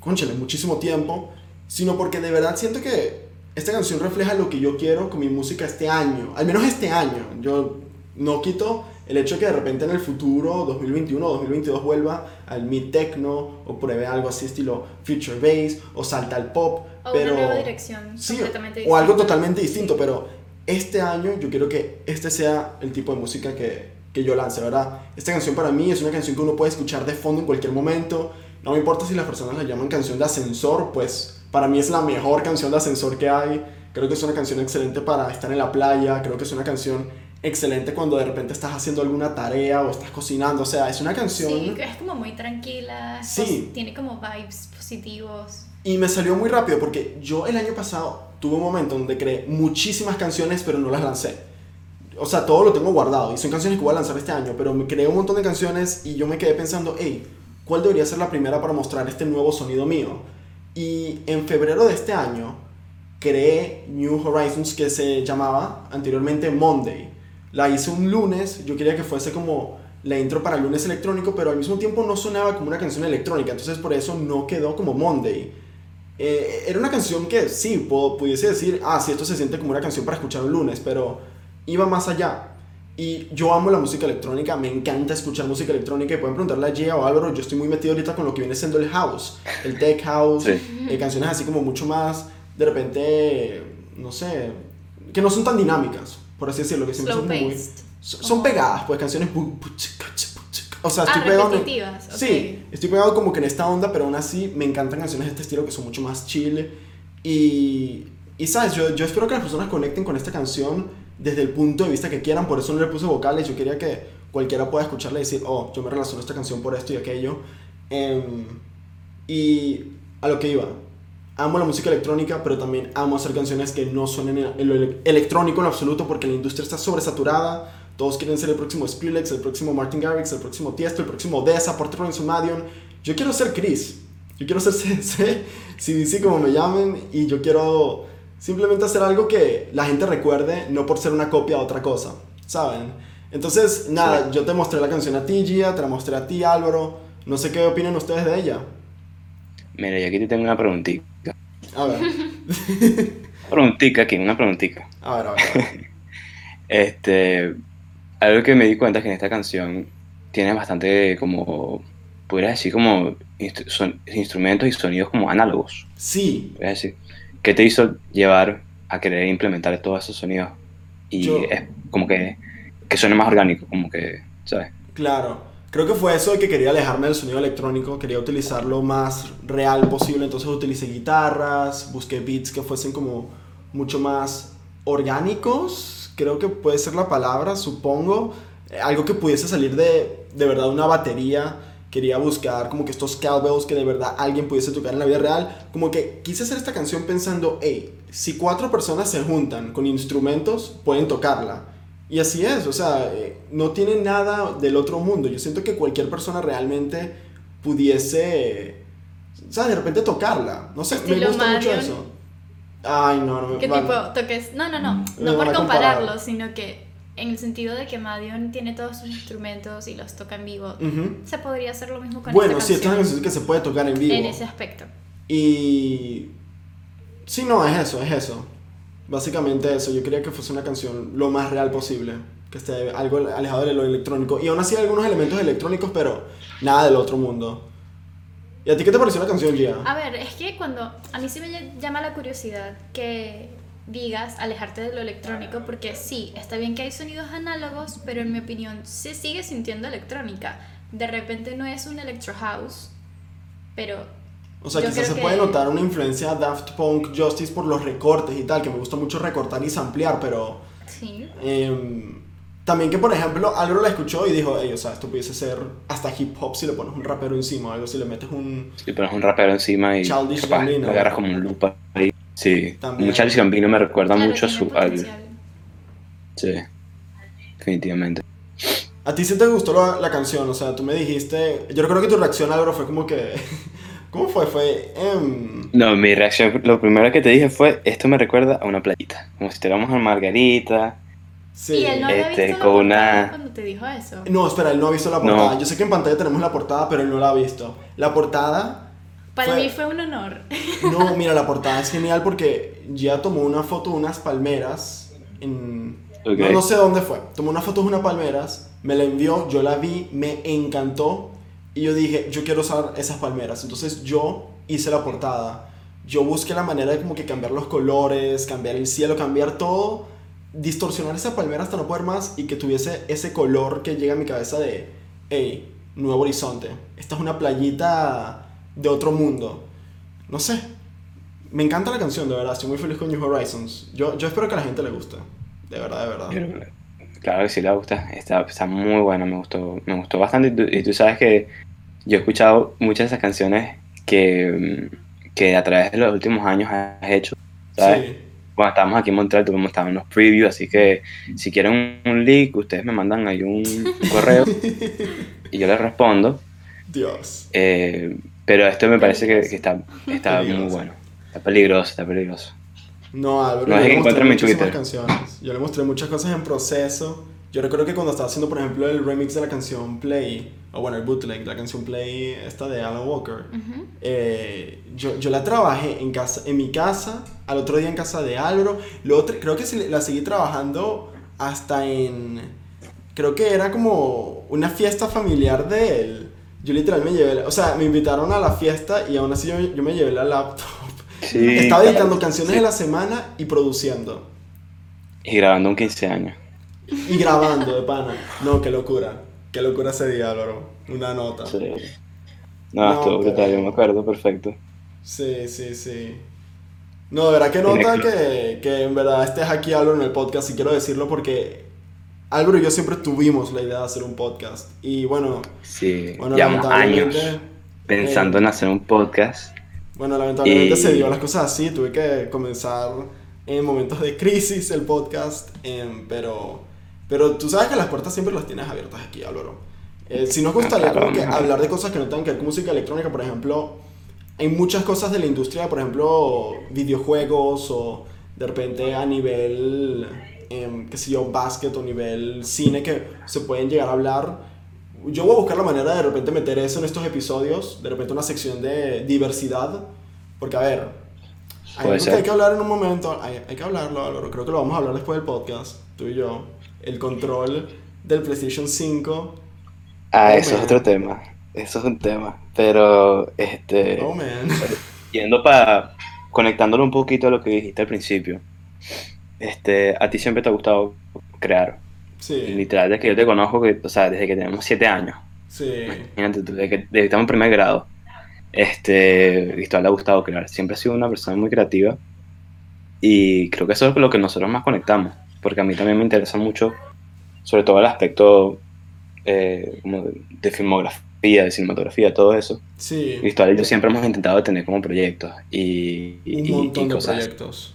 Speaker 1: conchale, muchísimo tiempo, sino porque de verdad siento que esta canción refleja lo que yo quiero con mi música este año, al menos este año. Yo no quito el hecho de que de repente en el futuro, 2021 o 2022, vuelva al mid techno o pruebe algo así estilo future bass o salta al pop.
Speaker 2: O
Speaker 1: pero,
Speaker 2: una nueva dirección
Speaker 1: Sí,
Speaker 2: completamente
Speaker 1: o algo totalmente distinto, pero este año yo quiero que este sea el tipo de música que, que yo lance, ¿verdad? Esta canción para mí es una canción que uno puede escuchar de fondo en cualquier momento. No me importa si las personas la llaman canción de ascensor, pues para mí es la mejor canción de ascensor que hay. Creo que es una canción excelente para estar en la playa, creo que es una canción excelente cuando de repente estás haciendo alguna tarea o estás cocinando, o sea, es una canción...
Speaker 2: Sí, es como muy tranquila.
Speaker 1: Sí.
Speaker 2: pos- Tiene como vibes positivos.
Speaker 1: Y me salió muy rápido porque yo el año pasado tuve un momento donde creé muchísimas canciones pero no las lancé. O sea, todo lo tengo guardado y son canciones que voy a lanzar este año, pero me creé un montón de canciones y yo me quedé pensando, hey, ¿cuál debería ser la primera para mostrar este nuevo sonido mío? Y en febrero de este año creé New Horizons que se llamaba anteriormente Monday. La hice un lunes, yo quería que fuese como la intro para el lunes electrónico, pero al mismo tiempo no sonaba como una canción electrónica, entonces por eso no quedó como Monday. Eh, era una canción que sí, puedo- pudiese decir, ah, sí, esto se siente como una canción para escuchar un lunes, pero iba más allá. Y yo amo la música electrónica, me encanta escuchar música electrónica y pueden preguntarle a Gia o a Álvaro, yo estoy muy metido ahorita con lo que viene siendo el house, el tech house,
Speaker 4: Sí.
Speaker 1: eh, canciones así como mucho más, de repente, no sé, que no son tan dinámicas, por así decirlo, que siempre
Speaker 2: Slow
Speaker 1: son muy... Son son pegadas, pues canciones... O sea, estoy
Speaker 2: Ah,
Speaker 1: pegado... en-
Speaker 2: repetitivas. ok.
Speaker 1: Sí, estoy pegado como que en esta onda, pero aún así me encantan canciones de este estilo que son mucho más chill. Y, y sabes, yo, yo espero que las personas conecten con esta canción desde el punto de vista que quieran, por eso no le puse vocales, yo quería que cualquiera pueda escucharla y decir, oh, yo me relaciono a esta canción por esto y aquello. Em, y a lo que iba, amo la música electrónica, pero también amo hacer canciones que no suenen el, el- electrónico en absoluto porque la industria está sobresaturada. Todos quieren ser el próximo Skrillex, el próximo Martin Garrix, el próximo Tiesto, el próximo Deza, Porter Robinson Madion. Yo quiero ser Chris. Yo quiero ser CC, CDC como me llamen, y yo quiero simplemente hacer algo que la gente recuerde, no por ser una copia de otra cosa, ¿saben? Entonces, nada, yo te mostré la canción a ti, Gia, te la mostré a ti, Álvaro. No sé qué opinan ustedes de ella.
Speaker 4: Mira, y aquí te tengo una preguntita.
Speaker 1: A ver.
Speaker 4: Preguntica aquí, una preguntica.
Speaker 1: A ver, a ver. a ver.
Speaker 4: Este, algo que me di cuenta es que en esta canción tiene bastante como, podrías decir como instru- son- instrumentos y sonidos como análogos.
Speaker 1: Sí,
Speaker 4: Es decir, ¿qué te hizo llevar a querer implementar todos esos sonidos? Y
Speaker 1: Yo-
Speaker 4: es como que, que suene más orgánico, como que, ¿sabes?
Speaker 1: claro. Creo que fue eso de que quería alejarme del sonido electrónico, quería utilizar lo más real posible, entonces utilicé guitarras, busqué beats que fuesen como mucho más orgánicos, creo que puede ser la palabra, supongo, algo que pudiese salir de, de verdad una batería, quería buscar como que estos cowbells que de verdad alguien pudiese tocar en la vida real, como que quise hacer esta canción pensando, hey, si cuatro personas se juntan con instrumentos, pueden tocarla. Y así es, o sea, eh, no tiene nada del otro mundo. Yo siento que cualquier persona realmente pudiese, o sea, de repente tocarla. No sé, me
Speaker 2: Estilo
Speaker 1: gusta mucho
Speaker 2: Marion.
Speaker 1: eso. Ay, no, no me
Speaker 2: ¿Qué
Speaker 1: vale.
Speaker 2: tipo toques? No, no, no.
Speaker 1: Me
Speaker 2: No por
Speaker 1: a comparar.
Speaker 2: compararlo, sino que en el sentido de que Madion tiene todos sus instrumentos y los toca en vivo.
Speaker 1: Ujú.
Speaker 2: Se podría hacer lo mismo con
Speaker 1: Bueno,
Speaker 2: esta
Speaker 1: sí, esta es una
Speaker 2: canción.
Speaker 1: canción que se puede tocar en vivo.
Speaker 2: En ese aspecto.
Speaker 1: Y... Sí, no, es eso, es eso. Básicamente eso, yo quería que fuese una canción lo más real posible, que esté algo alejado de lo electrónico. Y aún así algunos elementos electrónicos, pero nada del otro mundo. ¿Y a ti qué te pareció la canción, Gia?
Speaker 2: A ver, es que cuando a mí sí me ll- llama la curiosidad que digas alejarte de lo electrónico, porque sí, está bien que hay sonidos análogos, pero en mi opinión se sigue sintiendo electrónica. De repente no es un electro house, pero
Speaker 1: O sea, quizás se
Speaker 2: que-
Speaker 1: puede notar una influencia Daft Punk Justice por los recortes y tal, que me gusta mucho recortar y samplear, pero
Speaker 2: sí.
Speaker 1: em, también que, por ejemplo, algo la escuchó y dijo, hey, o sea, esto pudiese ser hasta hip hop si le pones un rapero encima o algo, si le metes un...
Speaker 4: Si pones un rapero encima y
Speaker 1: Childish
Speaker 4: capaz,
Speaker 1: Gambino.
Speaker 4: lo agarras como un loop ahí. Sí,
Speaker 1: También.
Speaker 4: un Childish Gambino me recuerda
Speaker 2: Claro,
Speaker 4: mucho a su... Al, sí, definitivamente.
Speaker 1: ¿A ti sí te gustó la, la canción? O sea, tú me dijiste... Yo creo que tu reacción, Álvaro, fue como que... ¿Cómo fue? Fue... em,
Speaker 4: No, mi reacción, lo primero que te dije fue, esto me recuerda a una playita, como si estuviéramos en Margarita.
Speaker 1: Sí.
Speaker 2: Y él no había
Speaker 4: Este,
Speaker 2: visto la
Speaker 4: con
Speaker 2: portada
Speaker 4: una-
Speaker 2: cuando te dijo eso.
Speaker 1: No, espera, él no ha visto la portada.
Speaker 4: No.
Speaker 1: Yo sé que en pantalla tenemos la portada, pero él no la ha visto. La portada...
Speaker 2: Para
Speaker 1: fue-
Speaker 2: mí fue un honor.
Speaker 1: No, mira, la portada es genial porque ya tomó una foto de unas palmeras en... No, no sé dónde fue. Tomó una foto de unas palmeras, me la envió, yo la vi, me encantó y yo dije, yo quiero usar esas palmeras. Entonces yo hice la portada. Yo busqué la manera de como que cambiar los colores, cambiar el cielo, cambiar todo, distorsionar esa palmera hasta no poder más y que tuviese ese color que llega a mi cabeza de, hey, nuevo horizonte. Esta es una playita de otro mundo. No sé. Me encanta la canción, de verdad. Estoy muy feliz con New Horizons. Yo, yo espero que a la gente le guste. De verdad, de verdad.
Speaker 4: Pero, Claro que sí le gusta, está, está muy buena, me gustó, me gustó bastante. Y tú, y tú sabes que yo he escuchado muchas de esas canciones que, mm, que a través de los últimos años has hecho, ¿sabes?
Speaker 1: Sí.
Speaker 4: Cuando estábamos aquí en Montreal, tuvimos en los previews, así que si quieren un, link, ustedes me mandan ahí un, un correo y yo les respondo.
Speaker 1: Dios.
Speaker 4: Eh, pero esto me parece que, que está, está muy bueno. Está peligroso, está peligroso.
Speaker 1: No, Álvaro.
Speaker 4: No,
Speaker 1: yo
Speaker 4: es
Speaker 1: le
Speaker 4: que
Speaker 1: mostré
Speaker 4: encuentren mi Twitter.
Speaker 1: canciones. Yo le mostré muchas cosas en proceso. Yo recuerdo que cuando estaba haciendo, por ejemplo, el remix de la canción Play, o bueno, el bootleg de la canción Play, esta de Alan Walker, eh, yo, yo la trabajé en, casa, en mi casa, al otro día en casa de Álvaro. Lo otro, creo que la seguí trabajando hasta en. Creo que era como una fiesta familiar de él. Yo literal me llevé, la- o sea, me invitaron a la fiesta y aún así yo, yo me llevé la laptop.
Speaker 4: Sí,
Speaker 1: Estaba
Speaker 4: claro,
Speaker 1: editando canciones
Speaker 4: sí.
Speaker 1: de la semana y produciendo.
Speaker 4: Y grabando un 15 años.
Speaker 1: Y grabando de pana. No, qué locura. Qué locura ese día, Álvaro. Una nota.
Speaker 4: Sí. No,
Speaker 1: No,
Speaker 4: estuvo
Speaker 1: pero-
Speaker 4: brutal, yo me acuerdo perfecto.
Speaker 1: Sí, sí, sí. No, de verdad que nota que, que en verdad estés aquí, Álvaro, en el podcast. Y quiero decirlo porque Álvaro y yo siempre tuvimos la idea de hacer un podcast. Y bueno,
Speaker 4: Sí,
Speaker 1: bueno
Speaker 4: llevamos años
Speaker 1: lamentablemente.
Speaker 4: pensando
Speaker 1: eh,
Speaker 4: en hacer un podcast.
Speaker 1: Bueno, lamentablemente
Speaker 4: Y-
Speaker 1: se dio las cosas así. Tuve que comenzar en momentos de crisis el podcast. em, pero, pero tú sabes que las puertas siempre las tienes abiertas aquí, Álvaro. Eh, si nos gustaría
Speaker 4: Ah, claro,
Speaker 1: como que hablar de cosas que no tengan que ver con música electrónica, por ejemplo, hay muchas cosas de la industria, por ejemplo, videojuegos o de repente a nivel, em, qué sé yo, básquet o nivel cine que se pueden llegar a hablar. Yo voy a buscar la manera de de repente meter eso en estos episodios, de repente una sección de diversidad, porque a ver, Hay que hay que hablar en un momento, hay, hay que hablarlo, Álvaro. Creo que lo vamos a hablar después del podcast, tú y yo. El control del PlayStation 5.
Speaker 4: Ah,
Speaker 1: Oh,
Speaker 4: eso
Speaker 1: man.
Speaker 4: es otro tema. Eso es un tema. Pero, este.
Speaker 1: Oh, man.
Speaker 4: Yendo para. Conectándolo un poquito a lo que dijiste al principio. Este, a ti siempre te ha gustado crear.
Speaker 1: Sí,
Speaker 4: Literal, desde que yo te conozco, que, o sea, desde que tenemos 7 años.
Speaker 1: sí.
Speaker 4: Imagínate tú, desde que, desde que estamos en primer grado. Este, Cristóbal le ha gustado crear. Siempre ha sido una persona muy creativa. Y creo que eso es lo que nosotros más conectamos. Porque a mí también me interesa mucho, sobre todo el aspecto eh, como de, de filmografía, de cinematografía, todo eso.
Speaker 1: Sí,
Speaker 4: Cristóbal y yo siempre hemos intentado tener como proyectos y, y-
Speaker 1: un
Speaker 4: y-
Speaker 1: montón
Speaker 4: y
Speaker 1: de
Speaker 4: cosas.
Speaker 1: proyectos.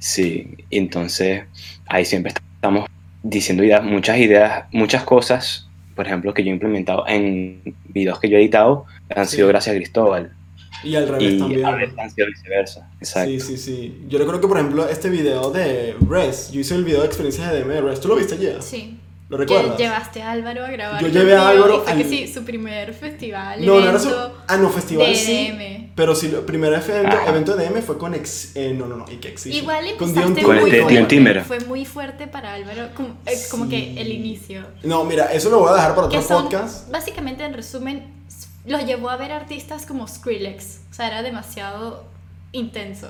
Speaker 4: Sí, entonces ahí siempre estamos diciendo ideas, muchas ideas, muchas cosas, por ejemplo, que yo he implementado en videos que yo he editado, han
Speaker 1: Sí.
Speaker 4: sido gracias a Cristóbal.
Speaker 1: Y al revés
Speaker 4: Y
Speaker 1: también.
Speaker 4: a sido viceversa. Exacto.
Speaker 1: Sí, sí, sí. Yo recuerdo que, por ejemplo, este video de Res, yo hice el video de experiencias de DM de Res. ¿Tú lo viste ya?
Speaker 2: Sí.
Speaker 1: ¿Lo
Speaker 2: Que
Speaker 1: recuerdas?
Speaker 2: llevaste a Álvaro a grabar.
Speaker 1: Yo llevé a Álvaro
Speaker 2: fue
Speaker 1: al-
Speaker 2: que sí, su primer festival.
Speaker 1: No, no era su... Ah, no, festival
Speaker 2: de
Speaker 1: sí.
Speaker 2: DM.
Speaker 1: Pero sí, el primer evento,
Speaker 4: Ajá.
Speaker 1: evento de DM fue con ex... eh, no, no, no, y que existe.
Speaker 2: Igual
Speaker 1: con Dion Timmer.
Speaker 2: Fue muy fuerte para Álvaro, como, eh, como que el inicio.
Speaker 1: No, mira, eso lo voy a dejar para otro
Speaker 2: Que son,
Speaker 1: podcast.
Speaker 2: básicamente en resumen, los llevó a ver artistas como Skrillex. O sea, era demasiado intenso.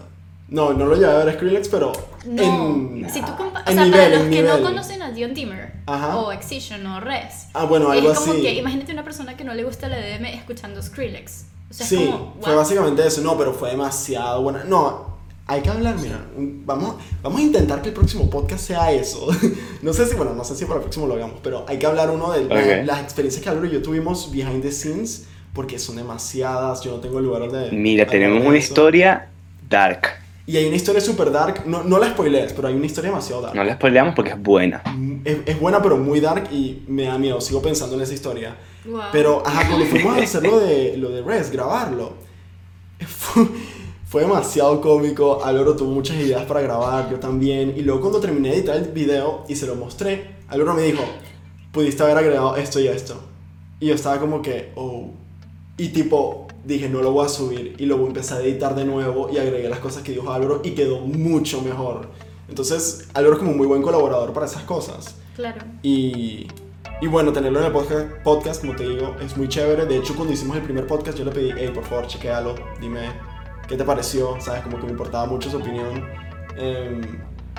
Speaker 1: No, no lo llevé a ver a Skrillex, pero
Speaker 2: No,
Speaker 1: en...
Speaker 2: si tú compa- o sea,
Speaker 1: nivel,
Speaker 2: para los que
Speaker 1: nivel.
Speaker 2: no conocen a Dion Timmer
Speaker 1: Ajá.
Speaker 2: o Excision o Res,
Speaker 1: Ah, bueno, algo
Speaker 2: es como
Speaker 1: así.
Speaker 2: que imagínate una persona que no le gusta la EDM escuchando Skrillex. O sea,
Speaker 1: Sí,
Speaker 2: es como,
Speaker 1: fue
Speaker 2: wow.
Speaker 1: básicamente eso. No, pero fue demasiado buena. No, hay que hablar, mira. Vamos, vamos a intentar que el próximo podcast sea eso. no sé si, bueno, no sé si para el próximo lo hagamos, pero hay que hablar uno de la-
Speaker 4: Ok.
Speaker 1: las experiencias que Álvaro y yo tuvimos behind the scenes, porque son demasiadas. Yo no tengo lugar donde.
Speaker 4: Mira, tenemos una
Speaker 1: eso.
Speaker 4: historia dark.
Speaker 1: Y hay una historia super dark. No, no la spoilees, pero hay una historia demasiado dark.
Speaker 4: No la spoileamos porque es buena.
Speaker 1: Es, es buena, pero muy dark y me da miedo. Sigo pensando en esa historia.
Speaker 2: Wow.
Speaker 1: Pero, ajá, cuando fuimos a hacer lo de, lo de Res, grabarlo, fue, fue demasiado cómico. Álvaro tuvo muchas ideas para grabar, yo también. Y luego cuando terminé de editar el video y se lo mostré, Álvaro me dijo, pudiste haber agregado esto y esto. Y yo estaba como que, oh. Y tipo, dije, no lo voy a subir. Y luego empecé a editar de nuevo y agregué las cosas que dijo Álvaro y quedó mucho mejor. Entonces, Álvaro es como muy buen colaborador para esas cosas.
Speaker 2: Claro.
Speaker 1: Y, y bueno, tenerlo en el podcast, podcast, como te digo, es muy chévere. De hecho, cuando hicimos el primer podcast, yo le pedí, hey, por favor, chequealo, dime qué te pareció, ¿sabes? Como que me importaba mucho su opinión. Em,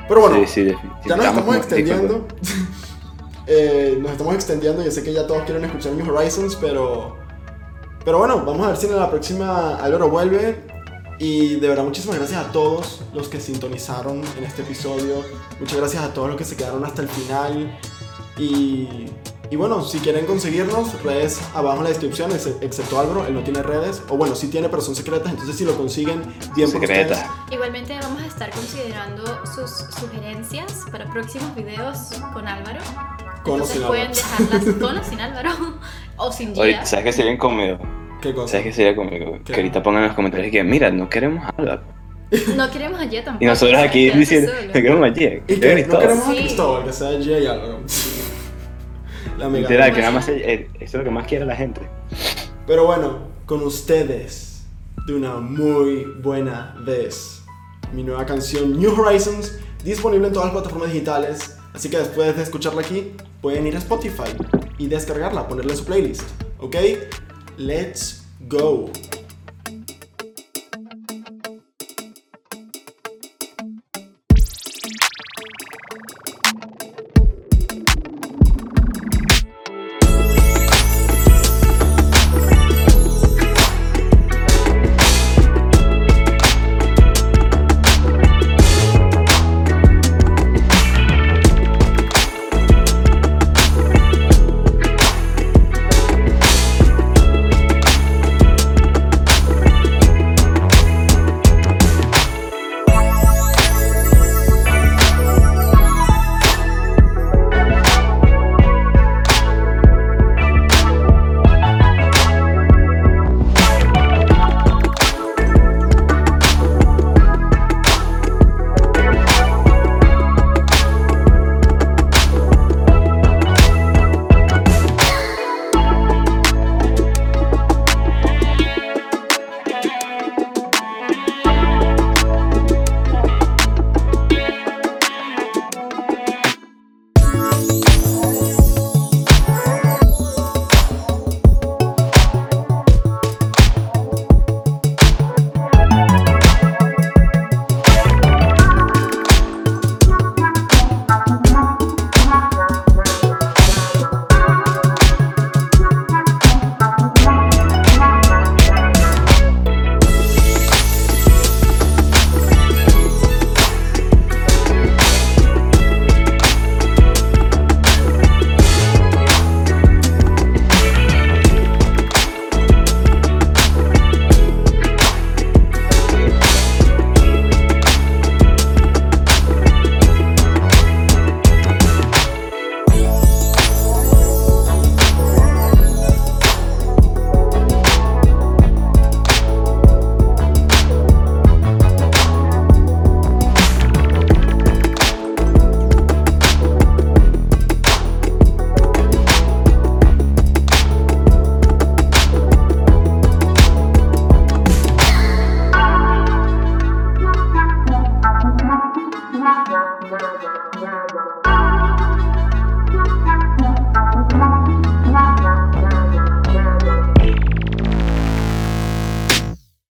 Speaker 1: pero bueno,
Speaker 4: sí, sí,
Speaker 1: ya nos
Speaker 4: estamos
Speaker 1: extendiendo. Eh, nos estamos extendiendo. Yo sé que ya todos quieren escuchar New Horizons, pero. Pero bueno, vamos a ver si en la próxima Álvaro vuelve. Y de verdad, muchísimas gracias a todos los que sintonizaron en este episodio. Muchas gracias a todos los que se quedaron hasta el final. Y, y bueno, si quieren conseguirnos, redes abajo en la descripción, ex- excepto Álvaro, él no tiene redes. O bueno, sí tiene, pero son secretas. Entonces, si lo consiguen, bien por ustedes.
Speaker 4: Secreta.
Speaker 2: Igualmente vamos a estar considerando sus sugerencias para próximos videos con Álvaro.
Speaker 1: Con o
Speaker 2: Entonces pueden
Speaker 1: Álvaro.
Speaker 2: dejarlas con o sin Álvaro o sin Gia.
Speaker 4: ¿sabes qué sería conmigo?
Speaker 1: ¿Qué cosa?
Speaker 4: ¿Sabes qué sería conmigo?
Speaker 1: ¿Qué?
Speaker 4: Que ahorita pongan en los comentarios que, mira, no queremos a Álvaro.
Speaker 2: No queremos a Gia tampoco.
Speaker 4: Y nosotros aquí diciendo, no queremos a Gia.
Speaker 1: Y
Speaker 4: que
Speaker 1: no queremos a
Speaker 2: Sí.
Speaker 1: Cristóbal, que sea Jay y Álvaro. La mega
Speaker 4: Literal, que nada más eso es lo que más quiere la gente.
Speaker 1: Pero bueno, con ustedes, de una muy buena vez, mi nueva canción New Horizons, disponible en todas las plataformas digitales. Así que después de escucharla aquí, pueden ir a Spotify y descargarla, ponerla en su playlist. ¿Ok? Let's go.